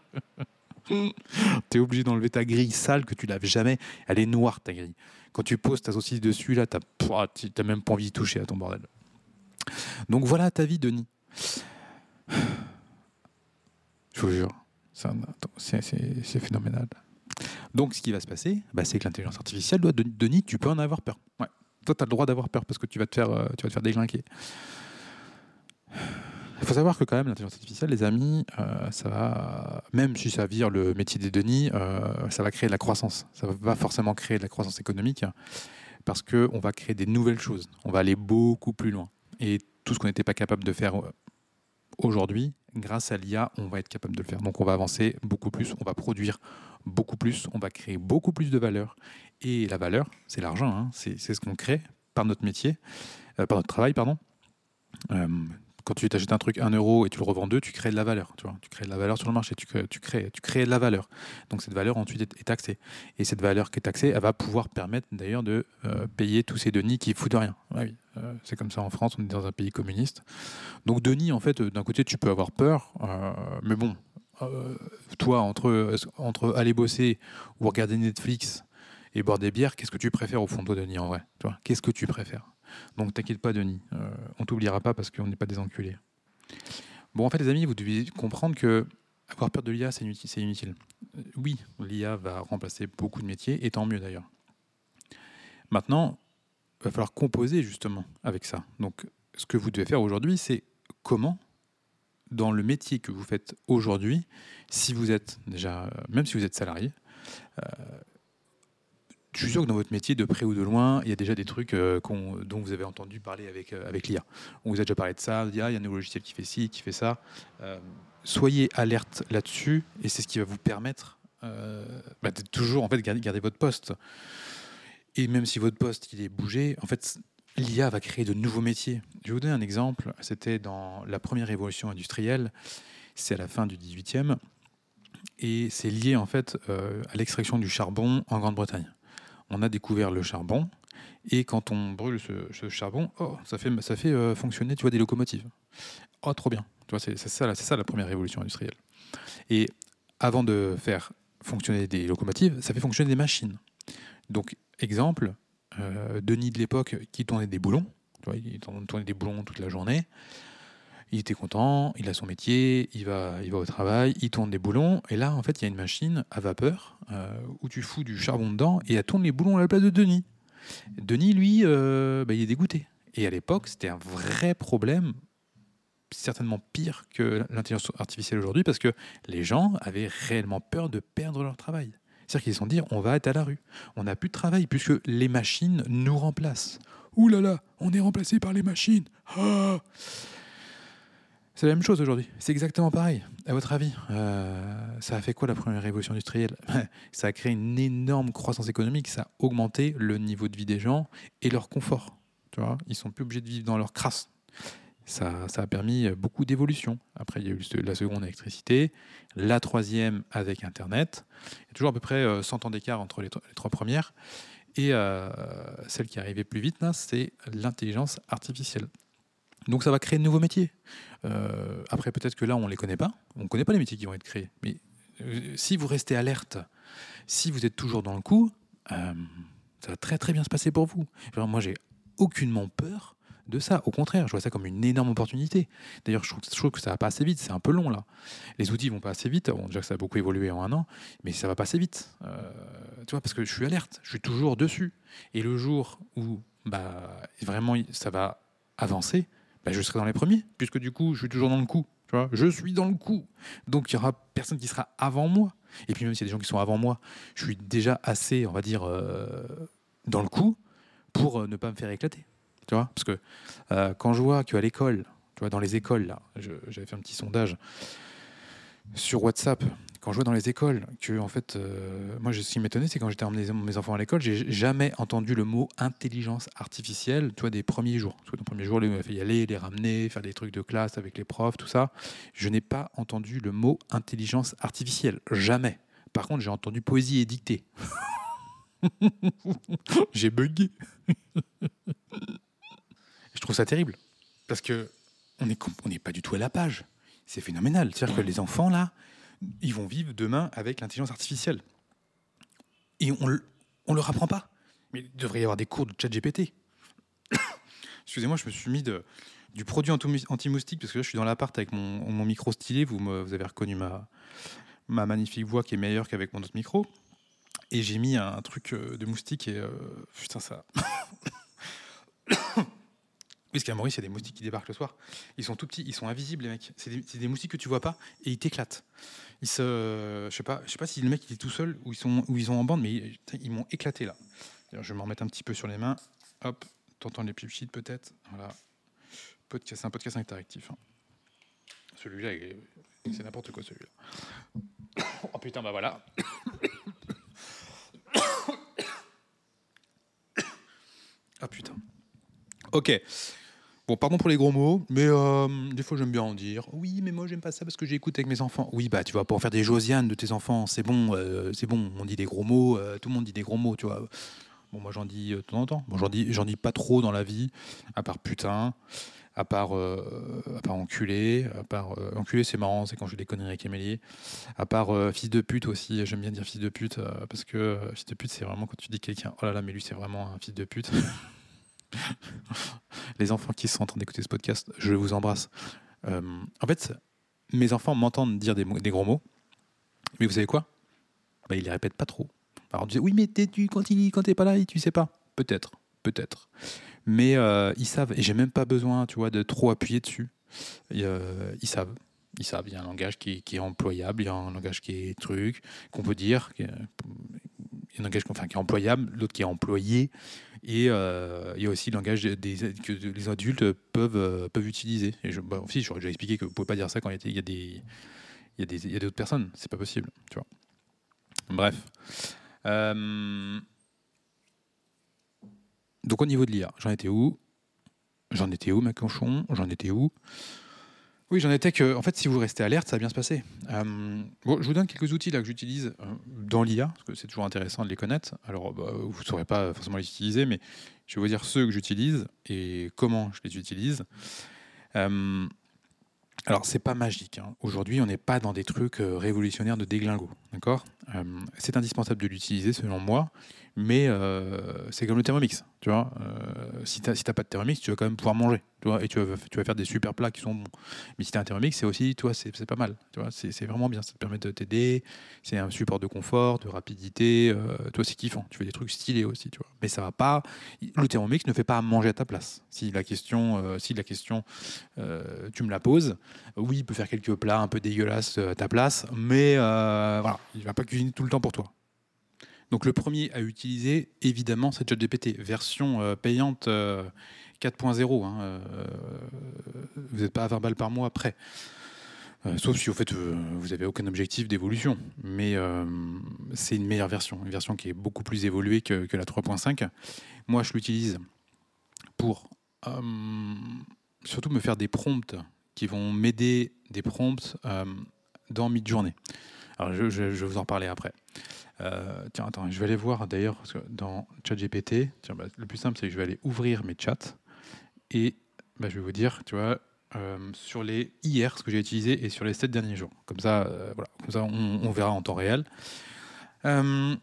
T'es obligé d'enlever ta grille sale que tu laves jamais. Elle est noire, ta grille. Quand tu poses ta saucisse dessus, là, t'as même pas envie de toucher à ton bordel. Donc voilà ta vie, Denis. Je vous jure, c'est phénoménal. Donc ce qui va se passer, bah, c'est que l'intelligence artificielle, doit, Denis, tu peux en avoir peur. Ouais. Toi, tu as le droit d'avoir peur parce que tu vas te faire, euh, tu vas te faire déglinguer. Il faut savoir que quand même l'intelligence artificielle, les amis, euh, ça va, même si ça vire le métier des Denis, euh, ça va créer de la croissance. Ça va forcément créer de la croissance économique parce qu'on va créer des nouvelles choses. On va aller beaucoup plus loin. Et tout ce qu'on n'était pas capable de faire euh, aujourd'hui, grâce à l'IA, on va être capable de le faire. Donc on va avancer beaucoup plus, on va produire beaucoup plus, on va créer beaucoup plus de valeur. Et la valeur, c'est l'argent, hein. c'est ce qu'on crée par notre métier, euh, par notre travail, pardon. Euh, quand tu t'achètes un truc 1 euro et tu le revends 2, tu crées de la valeur. Tu, vois tu crées de la valeur sur le marché, tu crées, tu crées, de la valeur. Donc cette valeur ensuite est, taxée. Et cette valeur qui est taxée, elle va pouvoir permettre d'ailleurs de euh, payer tous ces deniers qui foutent rien. Oui, euh, c'est comme ça en France, on est dans un pays communiste. Donc Denis, en fait, d'un côté, tu peux avoir peur, euh, mais bon, toi, entre, entre aller bosser ou regarder Netflix et boire des bières, qu'est-ce que tu préfères au fond de toi, Denis, en vrai Qu'est-ce que tu préfères? Donc t'inquiète pas, Denis, euh, on t'oubliera pas parce qu'on n'est pas des enculés. Bon, en fait, les amis, vous devez comprendre que avoir peur de l'IA, c'est inutile. Euh, oui, l'IA va remplacer beaucoup de métiers, et tant mieux d'ailleurs. Maintenant, il va falloir composer justement avec ça. Donc, ce que vous devez faire aujourd'hui, c'est comment, dans le métier que vous faites aujourd'hui, si vous êtes déjà, même si vous êtes salarié, euh, je suis sûr que dans votre métier, de près ou de loin, il y a déjà des trucs euh, dont vous avez entendu parler avec, euh, l'IA. On vous a déjà parlé de ça, il y a un nouveau logiciel qui fait ci, qui fait ça. Euh, soyez alerte là-dessus, et c'est ce qui va vous permettre bah, de toujours en fait, garder, votre poste. Et même si votre poste il est bougé, en fait, l'IA va créer de nouveaux métiers. Je vais vous donner un exemple. C'était dans la première révolution industrielle, c'est à la fin du 18e, et c'est lié en fait à l'extraction du charbon en Grande-Bretagne on a découvert le charbon. Et quand on brûle ce, charbon, oh, ça fait, ça fait euh, fonctionner tu vois, des locomotives. Oh, trop bien. Tu c'est, ça, ça la première révolution industrielle. Et avant de faire fonctionner des locomotives, ça fait fonctionner des machines. Donc, exemple, euh, Denis de l'époque qui tournait des boulons, tu vois, il tournait des boulons toute la journée il était content, il a son métier, il va, il au travail, il tourne des boulons. Et là, en fait, il y a une machine à vapeur euh, où tu fous du charbon dedans et elle tourne les boulons à la place de Denis. Denis, lui, euh, bah, il est dégoûté. Et à l'époque, c'était un vrai problème, certainement pire que l'intelligence artificielle aujourd'hui, parce que les gens avaient réellement peur de perdre leur travail. C'est-à-dire qu'ils se sont dit, on va être à la rue. On n'a plus de travail puisque les machines nous remplacent. Ouh là là, on est remplacé par les machines. Ah c'est la même chose aujourd'hui. C'est exactement pareil. À votre avis, euh, ça a fait quoi la première révolution industrielle? Ça a créé une énorme croissance économique. Ça a augmenté le niveau de vie des gens et leur confort. Tu vois Ils sont plus obligés de vivre dans leur crasse. Ça, ça a permis beaucoup d'évolution. Après, il y a eu la seconde électricité, la troisième avec Internet. Il y a toujours à peu près 100 euh, ans d'écart entre les, trois premières. Et euh, celle qui arrivait plus vite, c'est l'intelligence artificielle. Donc ça va créer de nouveaux métiers. Euh, après, peut-être que là, on ne les connaît pas. On ne connaît pas les métiers qui vont être créés. Mais euh, si vous restez alerte, si vous êtes toujours dans le coup, euh, ça va très très bien se passer pour vous. moi, j'ai aucunement peur de ça. Au contraire, je vois ça comme une énorme opportunité. D'ailleurs, je trouve, que ça va pas assez vite. C'est un peu long là. Les outils vont pas assez vite. Bon, déjà que ça a beaucoup évolué en un an, mais ça va pas assez vite. Tu vois, parce que je suis alerte, je suis toujours dessus. Et le jour où bah, vraiment ça va avancer, bah, je serai dans les premiers, puisque du coup, je suis toujours dans le coup. Je suis dans le coup. Donc, il y aura personne qui sera avant moi. Et puis, même s'il y a des gens qui sont avant moi, je suis déjà assez, on va dire, euh, dans le coup pour euh, ne pas me faire éclater. Tu vois Parce que euh, quand je vois qu'à l'école, tu vois, dans les écoles, là, j'avais fait un petit sondage sur WhatsApp, quand je vois dans les écoles que, en fait, euh, moi, ce qui m'étonnait, c'est quand j'étais emmené mes enfants à l'école, j'ai jamais entendu le mot intelligence artificielle, tu des premiers jours. Parce que dans les premiers jours, les fait y aller, les ramener, faire des trucs de classe avec les profs, tout ça. Je n'ai pas entendu le mot intelligence artificielle. Jamais. Par contre, j'ai entendu poésie et j'ai bugué. je trouve ça terrible. Parce que on n'est pas du tout à la page. C'est phénoménal. C'est-à-dire que les enfants, là, ils vont vivre demain avec l'intelligence artificielle. Et on ne leur apprend pas. Mais il devrait y avoir des cours de chat GPT. Excusez-moi, je me suis mis de, du produit anti-moustique parce que là, je suis dans l'appart avec mon, mon, micro stylé. Vous, vous avez reconnu ma, ma magnifique voix qui est meilleure qu'avec mon autre micro. Et j'ai mis un truc euh, de moustique et euh, putain, ça. Parce qu'à Maurice, il y a des moustiques qui débarquent le soir. Ils sont tout petits, ils sont invisibles, les mecs. C'est des, moustiques que tu vois pas et ils t'éclatent. Je sais pas, sais pas si le mec il est tout seul ou ils sont, ils en bande, mais ils, m'ont éclaté là. je vais m'en remettre un petit peu sur les mains. Hop, t'entends les pipchites peut-être. Voilà. C'est un podcast interactif. Hein. Celui-là, c'est n'importe quoi celui-là. Oh putain, bah voilà. Ah putain. Ok. Bon, pardon pour les gros mots, mais euh, des fois j'aime bien en dire. Oui, mais moi j'aime pas ça parce que j'écoute avec mes enfants. Oui, bah tu vas en faire des Josiane de tes enfants, c'est bon, euh, c'est bon. On dit des gros mots, euh, tout le monde dit des gros mots, tu vois. Bon, moi j'en dis de temps en temps. J'en dis, j'en dis pas trop dans la vie, à part putain, à part, à part enculé, à part enculé, c'est marrant, c'est quand je des conneries avec Émilie. À part fils de pute aussi, j'aime bien dire fils de pute parce que fils de pute c'est vraiment quand tu dis quelqu'un, oh là là, mais lui c'est vraiment un fils de pute. les enfants qui sont en train d'écouter ce podcast, je vous embrasse. Euh, en fait, mes enfants m'entendent dire des, gros mots, mais vous savez quoi? Bah, Ils les répètent pas trop. Alors on disait, oui, mais tu, quand tu quand pas là, tu sais pas. Peut-être, peut-être. Mais euh, ils savent, et j'ai même pas besoin, tu vois, de trop appuyer dessus. Euh, ils savent. Ils savent, il y a un langage qui, est employable, il y a un langage qui est truc, qu'on peut dire, il y a un langage enfin, qui est employable, l'autre qui est employé. Et euh, il y a aussi le langage que les adultes peuvent, euh, peuvent utiliser. Et je, bah, j'aurais déjà expliqué que vous ne pouvez pas dire ça quand il y a, des, il y a des, il y a d'autres personnes. C'est pas possible. Tu vois. Bref. Euh, donc au niveau de l'IA, j'en étais où? J'en étais où, ma conchon J'en étais où? Oui, j'en étais que, en fait, si vous restez alerte, ça va bien se passer. Euh, bon, je vous donne quelques outils là que j'utilise euh, dans l'IA, parce que c'est toujours intéressant de les connaître. Alors, bah, vous ne saurez pas forcément les utiliser, mais je vais vous dire ceux que j'utilise et comment je les utilise. Euh, alors, c'est pas magique. Hein. Aujourd'hui, on n'est pas dans des trucs révolutionnaires de déglingo. D'accord? C'est indispensable de l'utiliser, selon moi mais euh, c'est comme le Thermomix, tu vois. Euh, si tu n'as pas de Thermomix, tu vas quand même pouvoir manger, tu vois, et tu vas, tu vas faire des super plats qui sont bons. Mais si tu as un Thermomix, c'est aussi, tu vois, c'est pas mal, tu vois, c'est vraiment bien, ça te permet de t'aider, c'est un support de confort, de rapidité, euh, toi c'est kiffant, tu fais des trucs stylés aussi, tu vois. Mais ça va pas, le Thermomix ne fait pas manger à ta place. Si la question, si la question tu me la poses, oui, il peut faire quelques plats un peu dégueulasses à ta place, mais voilà, il va pas cuisiner tout le temps pour toi. Donc le premier à utiliser, évidemment, c'est ChatGPT, version euh, payante 4.0. Euh, hein, euh, vous n'êtes pas à 20 balles par mois après. sauf si au fait vous n'avez aucun objectif d'évolution. Mais c'est une meilleure version, une version qui est beaucoup plus évoluée que, la 3.5. Moi, je l'utilise pour surtout me faire des prompts qui vont m'aider des prompts dans Midjourney. Alors, je, je, je, vous en parler après. Euh, tiens, attends, je vais aller voir d'ailleurs dans ChatGPT. Tiens, bah, le plus simple, c'est que je vais aller ouvrir mes chats et bah, je vais vous dire, tu vois, euh, sur les hier, ce que j'ai utilisé, et sur les 7 derniers jours. Comme ça, euh, voilà, comme ça on, verra en temps réel. le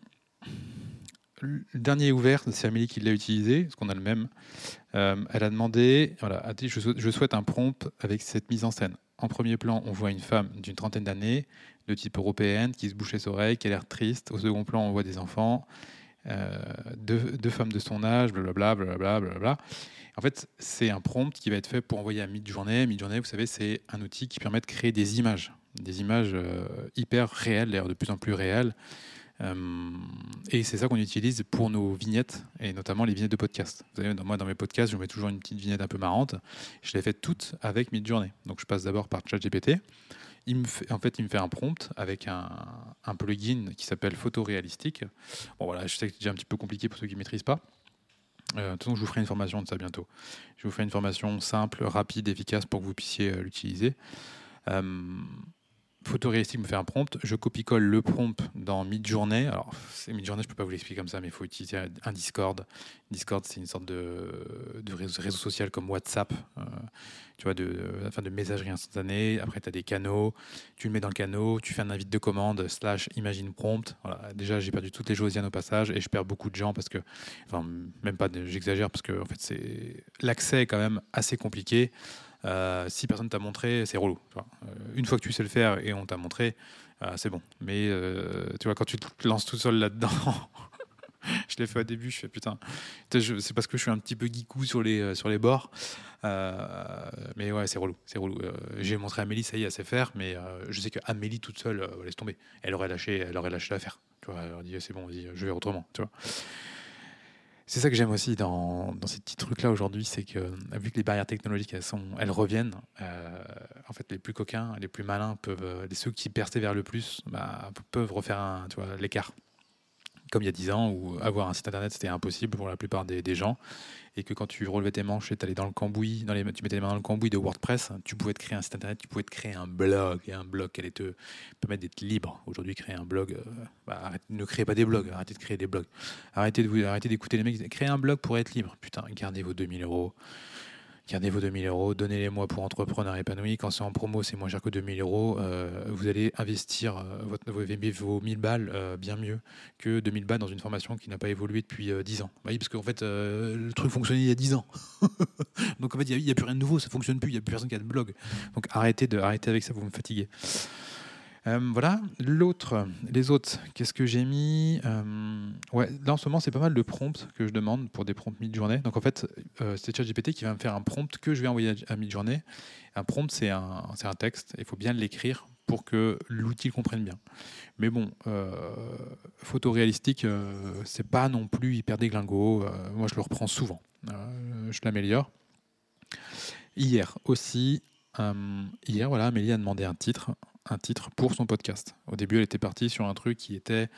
dernier ouvert, c'est Amélie qui l'a utilisé, parce qu'on a le même. Elle a demandé, voilà, je souhaite un prompt avec cette mise en scène. En premier plan, on voit une femme d'une trentaine d'années, de type européenne, qui se bouche les oreilles, qui a l'air triste. Au second plan, on voit des enfants, euh, deux, femmes de son âge, blablabla, blablabla, blablabla. En fait, c'est un prompt qui va être fait pour envoyer à Midjourney. Midjourney, vous savez, c'est un outil qui permet de créer des images, des images euh, hyper réelles, d'ailleurs de plus en plus réelles. Euh, et c'est ça qu'on utilise pour nos vignettes, et notamment les vignettes de podcast. Vous savez, moi, dans mes podcasts, je mets toujours une petite vignette un peu marrante. Je les fais toutes avec Midjourney. Donc, je passe d'abord par ChatGPT. Il me fait, en fait, il me fait un prompt avec un, plugin qui s'appelle Photoréalistique. Bon, voilà, je sais que c'est déjà un petit peu compliqué pour ceux qui ne maîtrisent pas. Euh, de toute façon, je vous ferai une formation de ça bientôt. Je vous ferai une formation simple, rapide, efficace pour que vous puissiez euh, l'utiliser. Euh, Photoréalistique me fait un prompt, je copie-colle le prompt dans Midjourney. Alors, c'est Midjourney, je peux pas vous l'expliquer comme ça, mais il faut utiliser un Discord. Discord, c'est une sorte de, réseau, social comme WhatsApp, euh, tu vois, de, enfin, de messagerie instantanée. Après, tu as des canaux, tu le mets dans le canot, tu fais un invite de commande slash imagine prompt. Voilà. Déjà, j'ai perdu toutes les Josiane au passage et je perds beaucoup de gens parce que, enfin, même pas, j'exagère parce que en fait, l'accès est quand même assez compliqué. Euh, si personne t'a montré, c'est relou. Euh, une fois que tu sais le faire et on t'a montré, euh, c'est bon. Mais tu vois, quand tu te lances tout seul là-dedans, je l'ai fait au début, je fais putain. C'est parce que je suis un petit peu geekou sur les, sur les bords. Mais ouais, c'est relou. C'est relou. J'ai montré à Amélie, ça y est, elle faire, mais je sais qu'Amélie toute seule, laisse tomber. Elle aurait lâché, elle aurait lâché l'affaire. Tu vois, elle aurait dit c'est bon, je vais autrement. C'est ça que j'aime aussi dans, ces petits trucs-là aujourd'hui, c'est que vu que les barrières technologiques elles, reviennent, euh, en fait les plus coquins, les plus malins peuvent, euh, ceux qui persévèrent le plus, bah, peuvent refaire l'écart. Comme il y a 10 ans où avoir un site internet c'était impossible pour la plupart des gens, et que quand tu relevais tes manches et dans le cambouis, dans les, tu mettais les mains dans le cambouis de WordPress, tu pouvais te créer un site internet, tu pouvais te créer un blog, et un blog qui allait te permettre d'être libre. Aujourd'hui, créer un blog, euh, bah, ne créez pas des blogs, arrêtez de créer des blogs. Arrêtez de vous, arrêtez d'écouter les mecs. Créez un blog pour être libre. Putain, gardez vos 2000 euros. Gardez vos 2000 euros, donnez-les-moi pour entrepreneur épanoui. Quand c'est en promo, c'est moins cher que 2000 euros. Euh, vous allez investir euh, votre, vos, vos 1000 balles euh, bien mieux que 2000 balles dans une formation qui n'a pas évolué depuis euh, 10 ans. Oui, parce qu'en fait, le truc fonctionnait il y a 10 ans. Donc en fait, il n'y a, plus rien de nouveau, ça fonctionne plus, il n'y a plus personne qui a de blog. Donc arrêtez, de, arrêtez avec ça, vous me fatiguez. Euh, voilà, les autres, qu'est-ce que j'ai mis Euh, là en ce moment, c'est pas mal de prompts que je demande pour des prompts mid-journée. Donc en fait, euh, c'est ChatGPT qui va me faire un prompt que je vais envoyer à, à mid-journée. Un prompt, c'est un, texte, il faut bien l'écrire pour que l'outil comprenne bien. Mais bon, euh, photoréalistique, euh, c'est pas non plus hyper déglingo. Moi, je le reprends souvent. Je l'améliore. Hier aussi, hier, voilà, Amélie a demandé un titre, un titre pour son podcast. Au début, elle était partie sur un truc qui était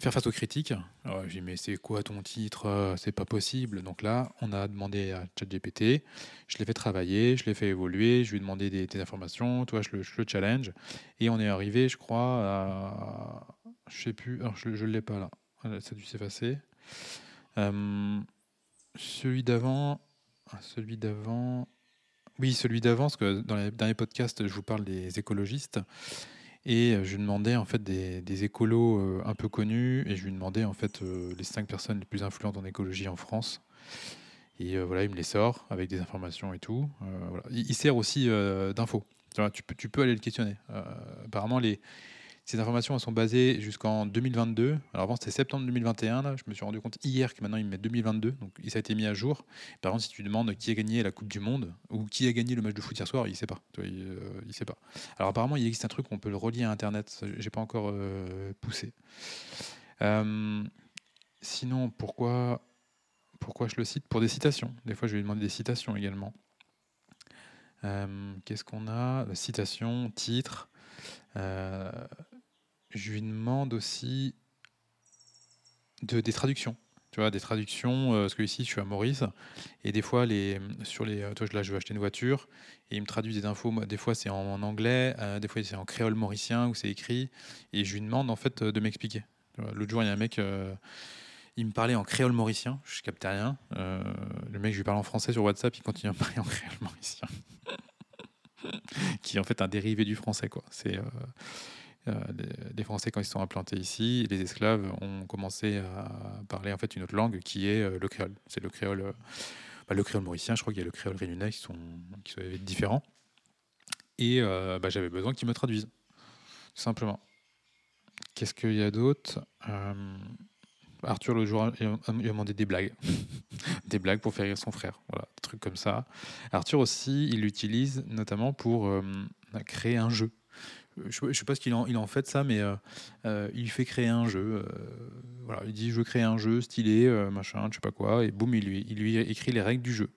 faire face aux critiques. J'ai dit, mais c'est quoi ton titre? C'est pas possible. Donc là, on a demandé à ChatGPT, je l'ai fait travailler, je l'ai fait évoluer, je lui ai demandé des, informations, toi, je le, le challenge. Et on est arrivé, je crois, à. Je sais plus, alors je ne l'ai pas là, ça a dû s'effacer. Euh, celui d'avant, ah, celui d'avant. Oui, celui d'avant, parce que dans les derniers podcasts, je vous parle des écologistes. Et euh, je demandais en fait des, écolos euh, un peu connus et je lui demandais en fait euh, les cinq personnes les plus influentes en écologie en France. Et voilà, il me les sort avec des informations et tout. Il, sert aussi d'infos. Tu, tu, peux, aller le questionner. Apparemment, les, ces informations elles sont basées jusqu'en 2022. Alors avant, c'était septembre 2021. Là. Je me suis rendu compte hier que maintenant, il met 2022. Donc, ça a été mis à jour. Par exemple, si tu demandes qui a gagné la Coupe du Monde ou qui a gagné le match de foot hier soir, il ne sait pas. Euh, il sait pas. Alors apparemment, il existe un truc où on peut le relier à Internet. J'ai pas encore euh, poussé. Euh, sinon, pourquoi, pourquoi je le cite? Pour des citations. Des fois, je vais demander des citations également. Qu'est-ce qu'on a? Citation, titre. Je lui demande aussi de, des traductions. Tu vois, des traductions, euh, parce que ici je suis à Maurice, et des fois, les, sur les, euh, toi, là je veux acheter une voiture, et il me traduit des infos, des fois c'est en, anglais, euh, des fois c'est en créole mauricien, où c'est écrit, et je lui demande en fait de m'expliquer. L'autre jour, il y a un mec, il me parlait en créole mauricien, je captais rien. Le mec, je lui parle en français sur WhatsApp, il continue à me parler en créole mauricien. qui est en fait un dérivé du français, quoi. C'est. Euh, les, Français, quand ils sont implantés ici, les esclaves ont commencé à parler en fait une autre langue qui est le créole. C'est le créole, bah, le créole mauricien. Je crois qu'il y a le créole réunionnais qui sont, qui sont différents. Et bah, j'avais besoin qu'ils me traduisent, tout simplement. Qu'est-ce qu'il y a d'autre? Arthur, le jour, il m'a demandé des blagues. des blagues pour faire rire son frère. Voilà, des trucs comme ça. Arthur aussi, il l'utilise notamment pour euh, créer un jeu. Je ne sais pas ce qu'il en, fait ça, mais euh, euh, il fait créer un jeu. voilà, il dit je veux créer un jeu stylé, machin, je sais pas quoi, et boum, il lui, écrit les règles du jeu.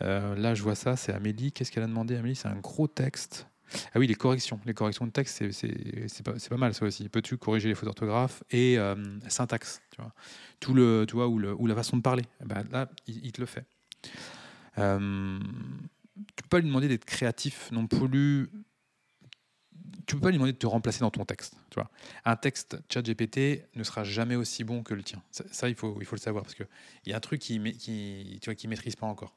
là, je vois ça, c'est Amélie. Qu'est-ce qu'elle a demandé, Amélie? C'est un gros texte. Ah oui, les corrections. Les corrections de texte, c'est pas, mal ça aussi. Peux-tu corriger les fautes d'orthographe et euh, syntaxe tu vois? Tout le, tu vois, ou la façon de parler. Eh ben, là, il, te le fait. Euh, tu peux pas lui demander d'être créatif non plus. Tu peux pas lui demander de te remplacer dans ton texte. Tu vois. Un texte chat GPT ne sera jamais aussi bon que le tien. Ça, il, faut, il faut le savoir parce qu'il y a un truc qu'il qui, qui maîtrise pas encore.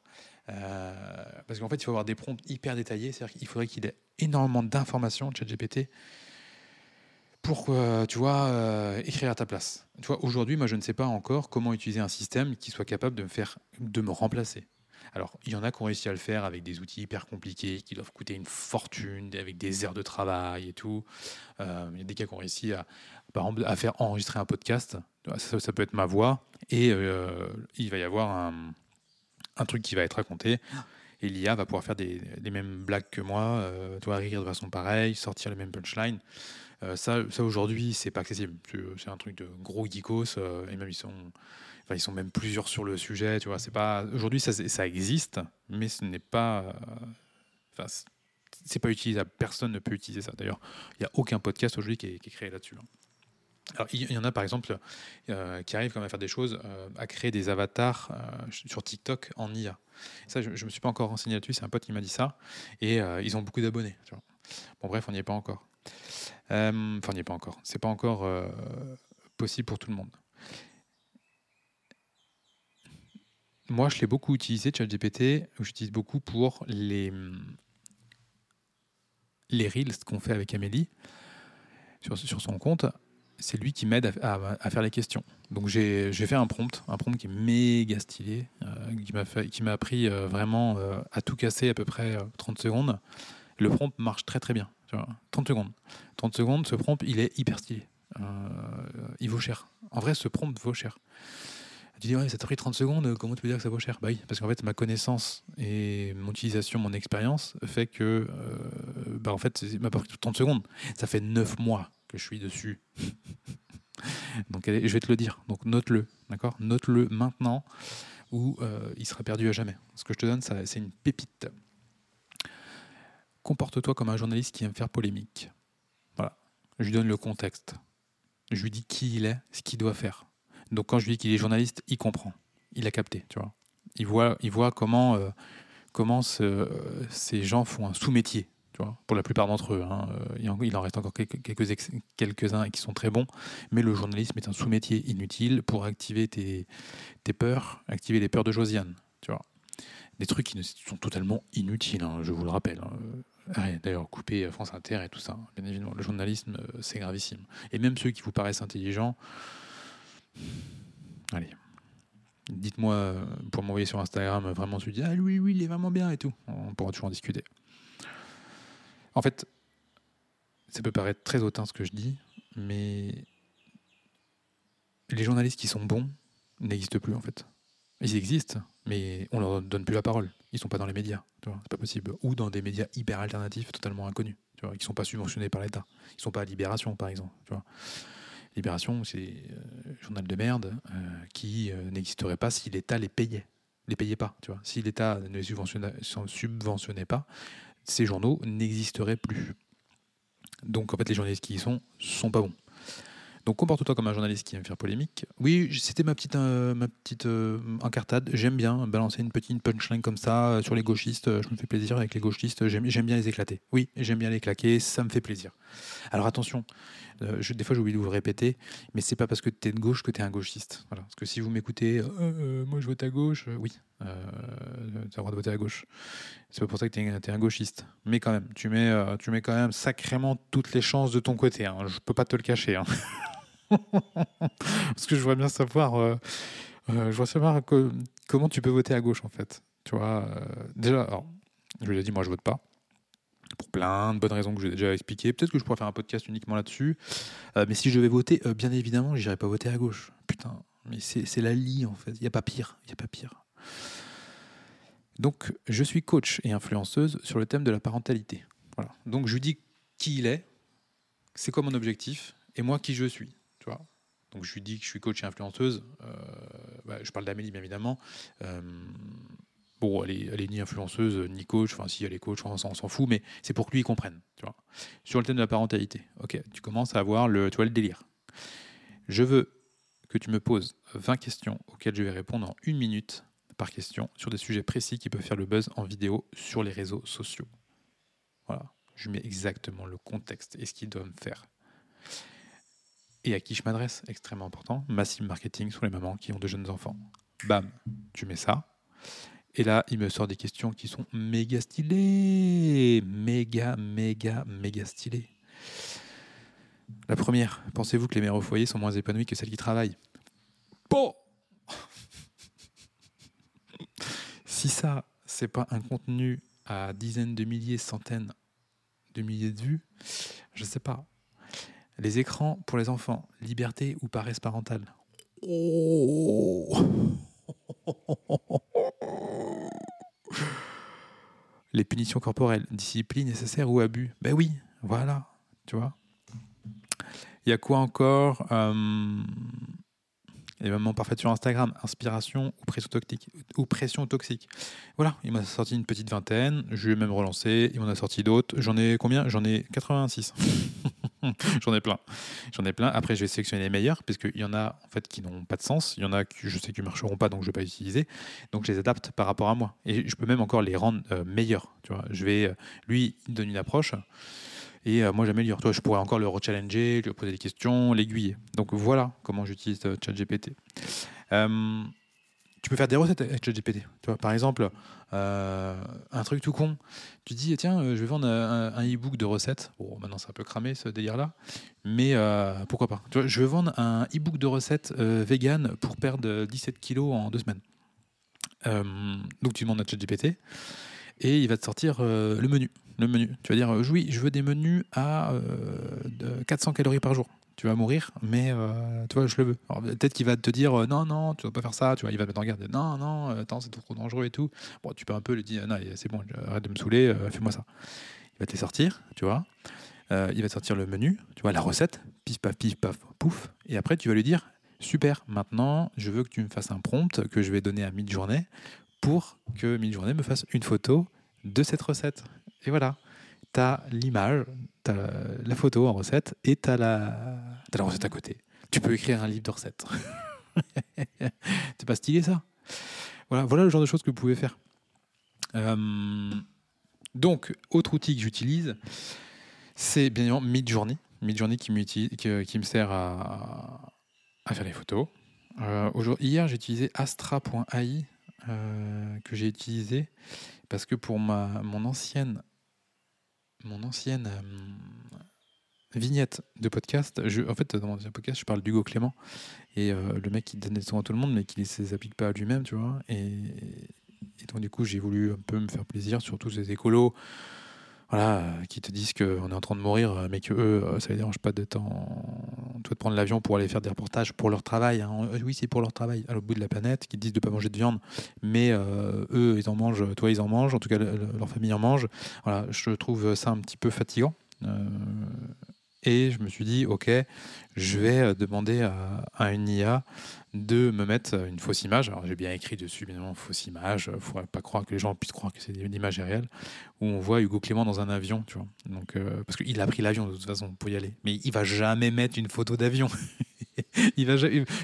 Euh, parce qu'en fait, il faut avoir des prompts hyper détaillés. C'est-à-dire qu'il faudrait qu'il ait énormément d'informations, ChatGPT, pour euh, tu vois, euh, écrire à ta place. Aujourd'hui, moi, je ne sais pas encore comment utiliser un système qui soit capable de me faire, de me remplacer. Alors, il y en a qui ont réussi à le faire avec des outils hyper compliqués qui doivent coûter une fortune, avec des heures de travail et tout. il y a des cas qui ont réussi à, par exemple, à faire enregistrer un podcast. Ça, peut être ma voix et il va y avoir un, truc qui va être raconté. Et l'IA va pouvoir faire des, les mêmes blagues que moi, euh, toi, rire de façon pareille, sortir les mêmes punchlines. Euh, ça, ça aujourd'hui, c'est pas accessible. C'est un truc de gros geekos, euh, et même ils sont, enfin, ils sont même plusieurs sur le sujet. Tu vois, c'est pas aujourd'hui, ça, existe, mais ce n'est pas, enfin, c'est pas utilisable. Personne ne peut utiliser ça. D'ailleurs, il n'y a aucun podcast aujourd'hui qui, est, créé là-dessus. Hein. Alors, il y en a par exemple euh, qui arrivent quand même à faire des choses, euh, à créer des avatars euh, sur TikTok en IA. Ça, je ne me suis pas encore renseigné là-dessus, c'est un pote qui m'a dit ça. Et ils ont beaucoup d'abonnés. Bon, bref, on n'y est pas encore. Enfin, on n'y est pas encore. C'est pas encore possible pour tout le monde. Moi, je l'ai beaucoup utilisé, ChatGPT, j'utilise beaucoup pour les, les reels qu'on fait avec Amélie sur, son compte c'est lui qui m'aide à, faire les questions. Donc j'ai fait un prompt, un prompt qui est méga stylé, euh, qui m'a appris euh, vraiment euh, à tout casser à peu près 30 secondes. Le prompt marche très très bien. 30 secondes. 30 secondes, ce prompt, il est hyper stylé. il vaut cher. En vrai, ce prompt vaut cher. Tu dis, ouais, ça t'a pris 30 secondes, comment tu peux dire que ça vaut cher? Bah oui, parce qu'en fait, ma connaissance et mon utilisation, mon expérience fait que, bah en fait, m'a pas pris 30 secondes. Ça fait 9 mois je suis dessus. Donc je vais te le dire. Donc note-le, d'accord? Note-le maintenant ou euh, il sera perdu à jamais. Ce que je te donne, c'est une pépite. Comporte-toi comme un journaliste qui aime faire polémique. Voilà. Je lui donne le contexte. Je lui dis qui il est, ce qu'il doit faire. Donc quand je lui dis qu'il est journaliste, il comprend. Il a capté, tu vois. Il voit, il voit comment, euh, comment ces gens font un sous-métier pour la plupart d'entre eux. Hein, euh, il en reste encore quelques-uns qui sont très bons, mais le journalisme est un sous-métier inutile pour activer tes, peurs, activer les peurs de Josiane. Tu vois. Des trucs qui sont totalement inutiles, hein, je vous le rappelle. Hein. D'ailleurs, couper France Inter et tout ça, bien évidemment. Le journalisme, euh, c'est gravissime. Et même ceux qui vous paraissent intelligents, allez, dites-moi euh, pour m'envoyer sur Instagram vraiment tu dis ah oui oui il est vraiment bien et tout on pourra toujours en discuter en fait, ça peut paraître très hautain ce que je dis, mais les journalistes qui sont bons n'existent plus en fait. Ils existent, mais on leur donne plus la parole. Ils sont pas dans les médias, c'est pas possible. Ou dans des médias hyper alternatifs, totalement inconnus, tu vois, qui sont pas subventionnés par l'État. Ils sont pas à Libération, par exemple. Tu vois. Libération, c'est euh, journal de merde euh, qui euh, n'existerait pas si l'État les payait. Les payait pas, tu vois. Si l'État ne les subventionnait pas, ces journaux n'existeraient plus. Donc en fait, les journalistes qui y sont sont pas bons. Donc comporte-toi comme un journaliste qui aime faire polémique. Oui, c'était ma petite, euh, ma petite incartade. J'aime bien balancer une petite punchline comme ça sur les gauchistes. Je me fais plaisir avec les gauchistes. J'aime bien les éclater. Oui, j'aime bien les claquer. Ça me fait plaisir. Alors attention, des fois j'oublie de vous répéter, mais c'est pas parce que tu es de gauche que tu es un gauchiste. Parce que si vous m'écoutez, moi je vote à gauche, oui. le droit de voter à gauche. C'est pas pour ça que tu es, un gauchiste. Mais quand même, tu mets, euh, tu mets quand même sacrément toutes les chances de ton côté. Hein. Je peux pas te le cacher. Hein. Parce que je voudrais bien savoir, euh, euh, je vois savoir comment tu peux voter à gauche en fait. Tu vois, déjà, je lui ai dit, moi je vote pas pour plein de bonnes raisons que j'ai déjà expliquées. Peut-être que je pourrais faire un podcast uniquement là-dessus. mais si je vais voter, bien évidemment, j'irai pas voter à gauche. Putain, mais c'est la lie en fait. Il n'y a pas pire. Il y a pas pire. Donc, je suis coach et influenceuse sur le thème de la parentalité. Voilà. Donc, je lui dis qui il est, c'est quoi mon objectif, et moi qui je suis. Tu vois Donc, je lui dis que je suis coach et influenceuse. Euh, bah, je parle d'Amélie, bien évidemment. Euh, bon, elle est, ni influenceuse, ni coach. Enfin, si elle est coach, on s'en fout, mais c'est pour que lui comprenne. Sur le thème de la parentalité. Ok, tu commences à avoir le, tu le délire. Je veux que tu me poses 20 questions auxquelles je vais répondre en une minute par question sur des sujets précis qui peuvent faire le buzz en vidéo sur les réseaux sociaux. Voilà, je mets exactement le contexte et ce qu'ils doivent faire. Et à qui je m'adresse? Extrêmement important, massive marketing sur les mamans qui ont de jeunes enfants. Bam, tu mets ça. Et là, il me sort des questions qui sont méga stylées. Méga, méga, méga stylées. La première, pensez-vous que les mères au foyer sont moins épanouies que celles qui travaillent? Bon si ça, c'est pas un contenu à dizaines de milliers, centaines de milliers de vues, je sais pas. Les écrans pour les enfants, liberté ou paresse parentale? Oh. Les punitions corporelles, discipline nécessaire ou abus? Ben oui, voilà, tu vois. Il y a quoi encore euh, les mamans parfaites sur Instagram, inspiration ou pression toxique. Voilà, il m'a sorti une petite vingtaine, je lui ai même relancé, il m'en a sorti d'autres. J'en ai combien? J'en ai 86. J'en ai plein. J'en ai plein. Après, je vais sélectionner les meilleurs, puisqu'il y en a en fait qui n'ont pas de sens. Il y en a que je sais qu'ils ne marcheront pas, donc je ne vais pas utiliser. Donc je les adapte par rapport à moi. Et je peux même encore les rendre euh, meilleurs. Tu vois, je vais, euh, lui, il donne une approche et euh, moi j'améliore. Toi, je pourrais encore le rechallenger, lui poser des questions, l'aiguiller. Donc voilà comment j'utilise euh, ChatGPT. Euh, tu peux faire des recettes avec ChatGPT. Tu vois, par exemple, un truc tout con. Tu dis, tiens, je vais vendre un, e-book de recettes. Bon, maintenant c'est un peu cramé ce délire-là, mais pourquoi pas. Je vais vendre un e-book de recettes vegan pour perdre 17 kilos en deux semaines. donc tu demandes à ChatGPT et il va te sortir le menu le menu. Tu vas dire, euh, oui, je veux des menus à 400 euh, calories par jour. Tu vas mourir, mais euh, tu vois, je le veux. Peut-être qu'il va te dire, non, non, tu ne dois pas faire ça. Tu vois, il va te regarder, non, non, attends, c'est trop dangereux et tout. Bon, tu peux un peu lui dire, non, c'est bon, arrête de me saouler, fais-moi ça. Il va te les sortir, tu vois. il va te sortir le menu, tu vois, la recette, pif, paf, pif, paf, pouf. Et après, tu vas lui dire, super, maintenant, je veux que tu me fasses un prompt que je vais donner à Midjourney pour que Midjourney me fasse une photo de cette recette. Et voilà, tu as l'image, tu la photo en recette et tu as, la... recette à côté. Tu peux écrire un livre de recettes. c'est pas stylé ça? Voilà, le genre de choses que vous pouvez faire. Euh, donc, autre outil que j'utilise, c'est bien évidemment Midjourney. Midjourney qui, qui, me sert à, à faire les photos. Euh, hier, j'ai utilisé astra.ai euh, que j'ai utilisé parce que pour ma, mon ancienne mon ancienne euh, vignette de podcast. Je, en fait, dans mon podcast, je parle d'Hugo Clément et euh, le mec qui donne des sons à tout le monde, mais qui ne les applique pas à lui-même, tu vois. Et, et, donc, du coup, j'ai voulu un peu me faire plaisir sur tous ces écolos voilà, qui te disent qu'on est en train de mourir, mais que eux, ça les dérange pas d'être en... de prendre l'avion pour aller faire des reportages pour leur travail. Hein. Oui, c'est pour leur travail à l'autre bout de la planète, qui te disent de ne pas manger de viande, mais euh, eux, ils en mangent, toi, ils en mangent, en tout cas, leur famille en mange. Voilà, je trouve ça un petit peu fatigant. Euh, et je me suis dit, ok, je vais euh, demander à, une IA de me mettre une fausse image. Alors j'ai bien écrit dessus, bien évidemment, fausse image. Il ne faut pas croire que les gens puissent croire que c'est une image réelle. Où on voit Hugo Clément dans un avion, tu vois. Donc, euh, parce qu'il a pris l'avion de toute façon pour y aller. Mais il va jamais mettre une photo d'avion. il va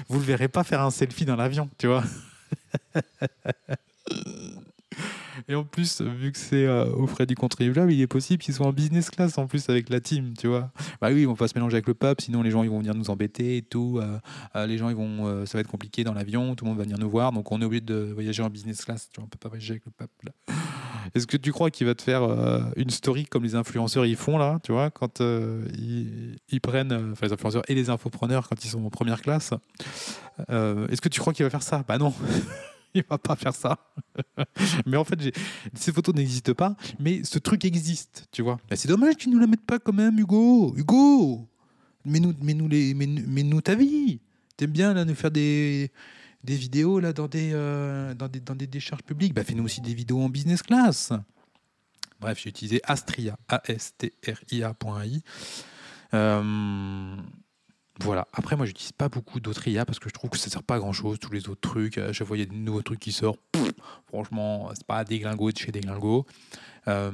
vous le verrez pas faire un selfie dans l'avion, tu vois. Et en plus, vu que c'est euh, aux frais du contribuable, il est possible qu'ils soient en business class en plus avec la team, tu vois. Bah oui, on va pas se mélanger avec le pape, sinon les gens ils vont venir nous embêter et tout. euh, euh, les gens ils vont, ça va être compliqué dans l'avion, tout le monde va venir nous voir, donc on est obligé de voyager en business class. Tu vois, on peut pas voyager avec le pape. Est-ce que tu crois qu'il va te faire euh, une story comme les influenceurs ils font là, tu vois, quand euh, ils, ils prennent, euh, enfin les influenceurs et les infopreneurs quand ils sont en première classe euh, Est-ce que tu crois qu'il va faire ça? Bah non, il va pas faire ça. mais en fait, ces photos n'existent pas, mais ce truc existe, tu vois. C'est dommage que tu nous la mettes pas quand même, Hugo. Hugo, mets-nous, mets-nous les, mets-nous, ta vie. T'aimes bien là nous faire des des vidéos là dans des, euh, dans des, dans des décharges publiques, bah, fais-nous aussi des vidéos en business class. Bref, j'ai utilisé Astria, A-S-T-R-I-A.ai. voilà. Après, moi, j'utilise pas beaucoup d'autres IA parce que je trouve que ça sert pas à grand chose. Tous les autres trucs, à chaque fois, il des nouveaux trucs qui sortent. Franchement, c'est pas déglingo de chez déglingo. Euh,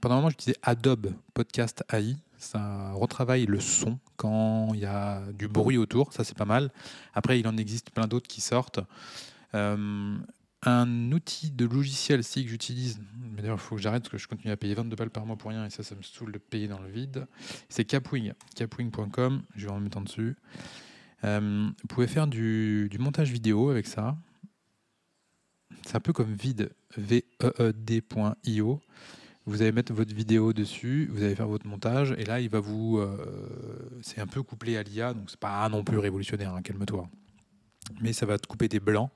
pendant un moment, j'utilisais Adobe Podcast AI. Ça retravaille le son quand il y a du bruit autour. Ça, c'est pas mal. Après, il en existe plein d'autres qui sortent. Euh, un outil de logiciel aussi que j'utilise, mais d'ailleurs il faut que j'arrête parce que je continue à payer 22 balles par mois pour rien et ça, ça me saoule de payer dans le vide. C'est Capwing, capwing.com, je vais en mettre en dessus. Euh, vous pouvez faire du, du montage vidéo avec ça. C'est un peu comme Vide, V-E-E-D.io. Vous allez mettre votre vidéo dessus, vous allez faire votre montage, et là, il va vous. euh, c'est un peu couplé à l'IA, donc c'est pas non plus révolutionnaire, hein, calme-toi. Mais ça va te couper des blancs.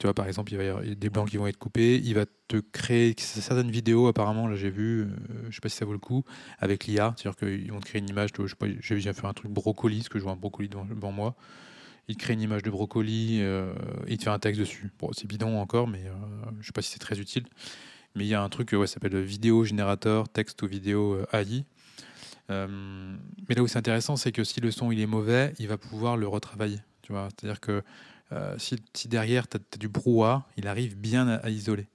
Tu vois, par exemple, il va y avoir des blancs qui vont être coupés. Il va te créer certaines vidéos, apparemment, là j'ai vu, euh, je sais pas si ça vaut le coup, avec l'IA. C'est-à-dire qu'ils vont te créer une image, de, je sais pas, j'ai fait un truc brocoli, parce que je vois un brocoli devant, devant moi. Il te crée une image de brocoli, euh, il te fait un texte dessus. Bon, c'est bidon encore, mais euh, je sais pas si c'est très utile. Mais il y a un truc, euh, ouais, ça s'appelle vidéo générateur, texte ou vidéo euh, AI. Mais là où c'est intéressant, c'est que si le son il est mauvais, il va pouvoir le retravailler. Tu vois, c'est-à-dire que euh, si, derrière tu as, du brouhaha, il arrive bien à, isoler.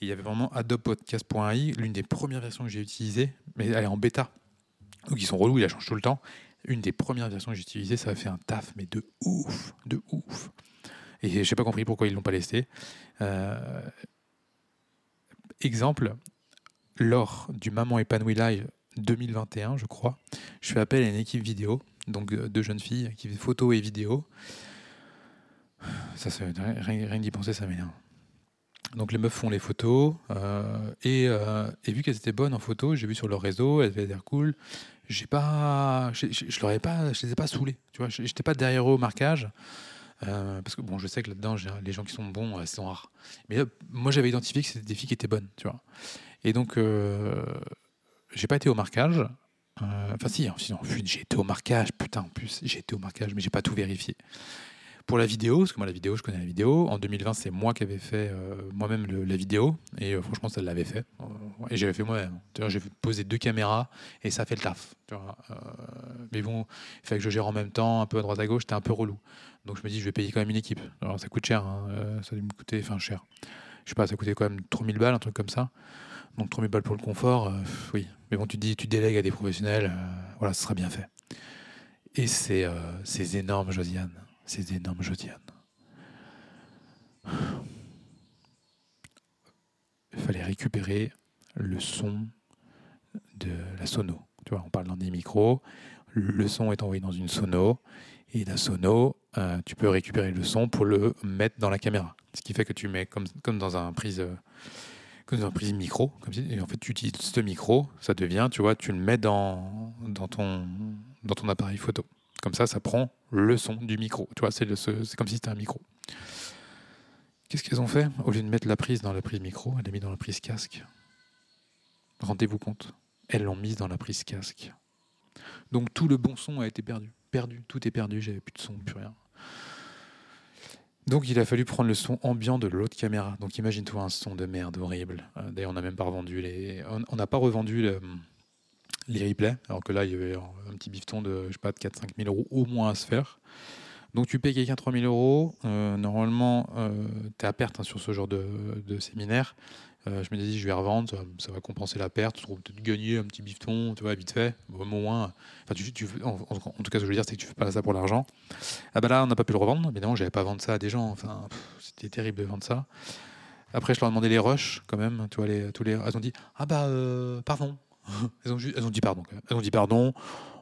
Il y avait vraiment adobepodcast.ai, l'une des premières versions que j'ai utilisées, mais elle est en bêta. Donc ils sont relous, ils la changent tout le temps. Une des premières versions que j'ai utilisées, ça a fait un taf, mais de ouf, de ouf. Et j'ai pas compris pourquoi ils l'ont pas laissé. Euh, exemple, lors du Maman épanouie live 2021, je crois, je fais appel à une équipe vidéo, donc euh, deux jeunes filles qui fait photo et vidéo. C'est- rien, rien d'y penser, ça m'énerve. Donc les meufs font les photos euh, et, euh, et vu qu'elles étaient bonnes en photo, j'ai vu sur leur réseau, elles avaient l'air cool. J'ai pas, je, je, les ai pas saoulés. Tu vois, j'étais pas derrière eux au marquage euh, parce que bon, je sais que là-dedans, les gens qui sont bons, euh, sont rares. Mais moi, j'avais identifié que c'était des filles qui étaient bonnes, tu vois. Et donc, j'ai pas été au marquage. Enfin, si, sinon, j'ai été au marquage, putain, en plus, j'ai été au marquage, mais j'ai pas tout vérifié. Pour la vidéo, parce que moi, la vidéo, je connais la vidéo. En 2020, c'est moi qui avais fait euh, moi-même la vidéo. Et euh, franchement, ça l'avait fait. Euh, et j'avais fait moi-même. J'ai posé deux caméras et ça fait le taf. mais bon, il fallait que je gère en même temps, un peu à droite à gauche, c'était un peu relou. Donc je me dis, je vais payer quand même une équipe. Alors ça coûte cher, hein, ça a dû me coûter, enfin cher. Je sais pas, ça coûtait quand même 3000 balles, un truc comme ça. Donc 3000 balles pour le confort, oui. Mais bon, tu dis, tu délègues à des professionnels, voilà, ce sera bien fait. Et c'est ces énormes Josiane, ces énormes Josiane. Il fallait récupérer le son de la sono. Tu vois, on parle dans des micros. Le son est envoyé dans une sono. Et la sono, euh, tu peux récupérer le son pour le mettre dans la caméra. Ce qui fait que tu mets comme, dans un prise, euh, comme dans un micro. Et en fait, tu utilises ce micro, ça devient, tu vois, tu le mets dans ton appareil photo. Comme ça, ça prend le son du micro. Tu vois, c'est comme si c'était un micro. Qu'est-ce qu'elles ont fait Au lieu de mettre la prise dans la prise micro, elle l'a mis dans la prise casque. Rendez-vous compte Elles l'ont mise dans la prise casque. Donc tout le bon son a été perdu. Perdu, tout est perdu, j'avais plus de son, plus rien. Donc il a fallu prendre le son ambiant de l'autre caméra. Donc imagine-toi un son de merde horrible. Euh, D'ailleurs, on n'a même pas revendu les. On n'a pas revendu le- les replays, alors que là, il y avait un petit bifton de, de 4-5 000 euros au moins à se faire. Donc tu payes quelqu'un 3 000 euros. Euh, normalement, tu es à perte hein, sur ce genre de, séminaire. Euh, je me dis, je vais revendre, ça, va compenser la perte. Tu peut-être gagner un petit bifton, tu vois, vite fait. Au moins, en, tout cas, ce que je veux dire, c'est que tu fais pas ça pour l'argent. Ah bah là, on n'a pas pu le revendre. Évidemment, j'avais pas vendre ça à des gens. Enfin, c'était terrible de vendre ça. Après, je leur ai demandé les rushs, quand même. Tu vois, tous les, elles ont dit Ah bah, euh, pardon. Elles, ont, dit pardon. Elles ont dit pardon.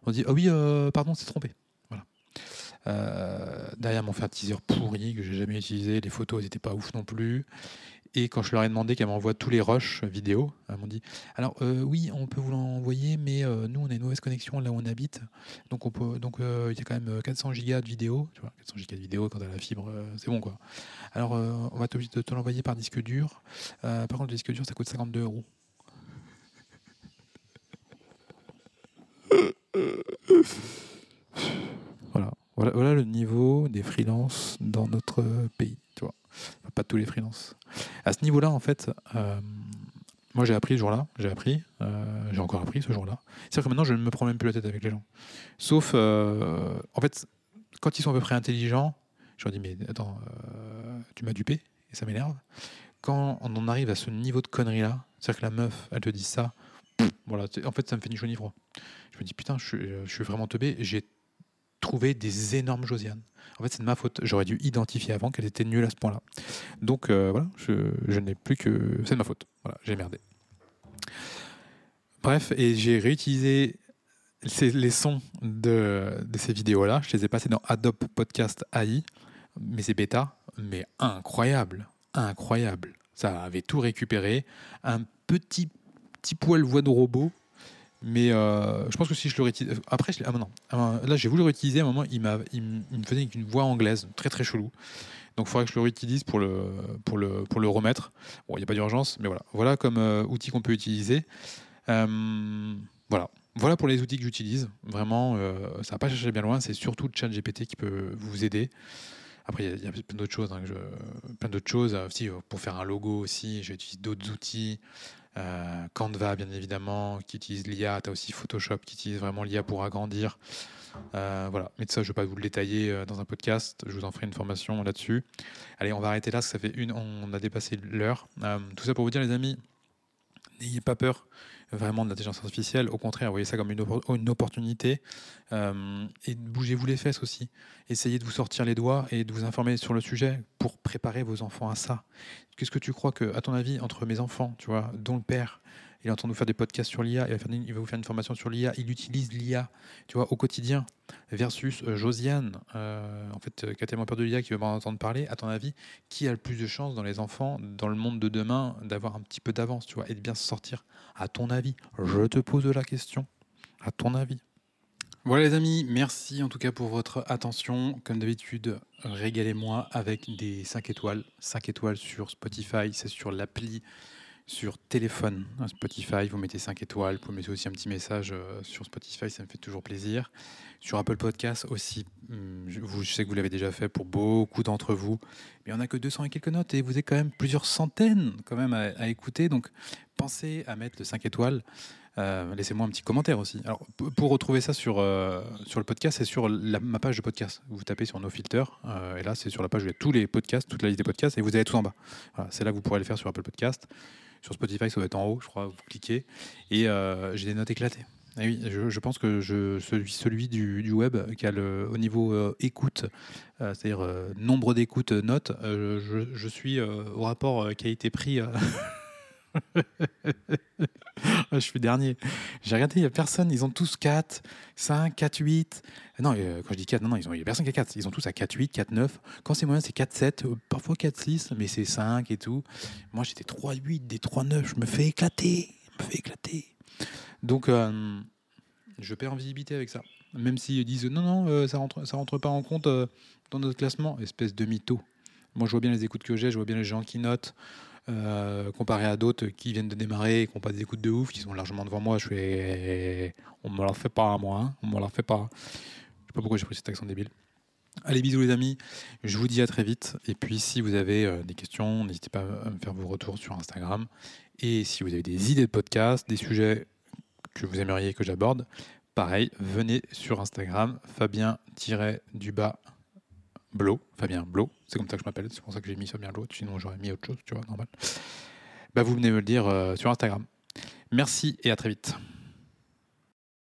On dit Ah oui, euh, pardon, c'est trompé. Voilà. Euh, derrière, m'ont fait un teaser pourri que j'ai jamais utilisé. Les photos, elles n'étaient pas ouf non plus. Et quand je leur ai demandé qu'elles m'envoient tous les rushs vidéo, elles m'ont dit Alors, euh, oui, on peut vous l'envoyer, mais nous, on a une mauvaise connexion là où on habite. Donc, on peut, donc il y a quand même 400 gigas de vidéo. Tu vois, 400 gigas de vidéo quand tu as la fibre, c'est bon quoi. Alors, on va t'obliger de te l'envoyer par disque dur. Par contre, le disque dur, ça coûte 52 euros. Voilà. Voilà, le niveau des freelances dans notre pays. Tu vois. Pas tous les freelances. À ce niveau-là, en fait, euh, moi j'ai appris ce jour-là, j'ai appris, euh, j'ai encore appris ce jour-là. C'est-à-dire que maintenant je ne me prends même plus la tête avec les gens. Sauf, euh, en fait, quand ils sont à peu près intelligents, je leur dis mais attends, tu m'as dupé et ça m'énerve. Quand on en arrive à ce niveau de connerie-là, c'est-à-dire que la meuf, elle te dit ça, voilà, en fait ça me fait ni chaud ni froid. Je me dis putain, je suis, je suis vraiment teubé, j'ai trouvé des énormes Josiane. En fait, c'est de ma faute. J'aurais dû identifier avant qu'elle était nulle à ce point-là. Donc euh, voilà, je, je n'ai plus que. C'est de ma faute. Voilà, j'ai merdé. Bref, et j'ai réutilisé ces- les sons de, de ces vidéos-là. Je les ai passés dans Adobe Podcast AI, mais c'est bêta, mais incroyable, incroyable. Ça avait tout récupéré. Un petit, petit poil voix de robot. Mais euh, je pense que si je le réutilise. Après, je l'ai- ah non, là j'ai voulu le réutiliser à un moment, il, m'a, il, me faisait une voix anglaise, très très chelou. Donc il faudrait que je le réutilise pour le, pour le, pour le remettre. Bon, il n'y a pas d'urgence, mais voilà. Voilà comme euh, outil qu'on peut utiliser. Voilà. Voilà pour les outils que j'utilise. Vraiment, euh, ça n'a pas cherché bien loin. C'est surtout le chat GPT qui peut vous aider. Après, il y a- plein d'autres choses. hein, plein d'autres choses. Si, pour faire un logo aussi, j'utilise d'autres outils. Euh, Canva, bien évidemment, qui utilise l'IA. Tu as aussi Photoshop qui utilise vraiment l'IA pour agrandir. Euh, voilà. Mais de ça, je ne vais pas vous le détailler euh, dans un podcast. Je vous en ferai une formation là-dessus. Allez, on va arrêter là. parce que Ça fait une. On a dépassé l'heure. Tout ça pour vous dire, les amis, n'ayez pas peur vraiment de l'intelligence artificielle. Au contraire, voyez ça comme une, oppor- une opportunité. Euh, et bougez-vous les fesses aussi. Essayez de vous sortir les doigts et de vous informer sur le sujet pour préparer vos enfants à ça. Qu'est-ce que tu crois que, à ton avis, entre mes enfants, tu vois, dont le père, il est en nous faire des podcasts sur l'IA, il va, vous faire une formation sur l'IA, il utilise l'IA, tu vois, au quotidien, versus euh, Josiane, euh, en fait, euh, qui a tellement peur de l'IA qui veut pas en entendre parler. À ton avis, qui a le plus de chances dans les enfants, dans le monde de demain, d'avoir un petit peu d'avance, tu vois, et de bien se sortir? À ton avis, je te pose la question. À ton avis voilà les amis, merci en tout cas pour votre attention. Comme d'habitude, régalez-moi avec des 5 étoiles. 5 étoiles sur Spotify, c'est sur l'appli sur téléphone hein, Spotify. Vous mettez 5 étoiles, vous mettez aussi un petit message euh, sur Spotify, ça me fait toujours plaisir. Sur Apple Podcast aussi, hum, je, sais que vous l'avez déjà fait pour beaucoup d'entre vous, mais on n'a que 200 et quelques notes et vous avez quand même plusieurs centaines quand même à, écouter. Donc pensez à mettre le 5 étoiles. Euh, Laissez-moi un petit commentaire aussi. Alors, pour retrouver ça sur, euh, sur le podcast, c'est sur ma page de podcast. Vous tapez sur nos filters, et là, c'est sur la page où il y a tous les podcasts, toute la liste des podcasts, et vous avez tout en bas. C'est là que vous pourrez le faire sur Apple Podcast. Sur Spotify, ça doit être en haut, je crois, vous cliquez. Et euh, j'ai des notes éclatées. Et oui, je, pense que je, celui, du, web qui a le, au niveau euh, écoute, euh, c'est-à-dire nombre d'écoutes, notes, je, je suis au rapport qui a été pris. euh, je suis dernier. J'ai regardé, il n'y a personne. Ils ont tous 4, 5, 4, 8. Non, euh, quand je dis 4, non, non, il n'y a personne qui a 4. Ils ont tous à 4, 8, 4, 9. Quand c'est moyen, c'est 4, 7, euh, parfois 4, 6, mais c'est 5 et tout. Moi, j'étais 3, 8, des 3, 9. Je me fais éclater. Je me fais éclater. Donc, euh, je perds en visibilité avec ça. Même s'ils disent non, non, euh, ça rentre, ça rentre pas en compte euh, dans notre classement. Espèce de mytho. Moi, je vois bien les écoutes que j'ai, je vois bien les gens qui notent. Euh, comparé à d'autres qui viennent de démarrer et qui n'ont pas des écoutes de ouf, qui sont largement devant moi, je fais. On me la fait pas, moi. hein. On me la fait pas. Je sais pas pourquoi j'ai pris cet accent débile. Allez, bisous les amis. Je vous dis à très vite. Et puis, si vous avez euh, des questions, n'hésitez pas à me faire vos retours sur Instagram. Et si vous avez des idées de podcast, des sujets que vous aimeriez que j'aborde, pareil, venez sur Instagram, Fabien-du-bas Blo, Fabien Blo, c'est comme ça que je m'appelle, c'est pour ça que j'ai mis Fabien Blo, sinon j'aurais mis autre chose, tu vois, normal. Bah, vous venez me le dire euh, sur Instagram. Merci et à très vite.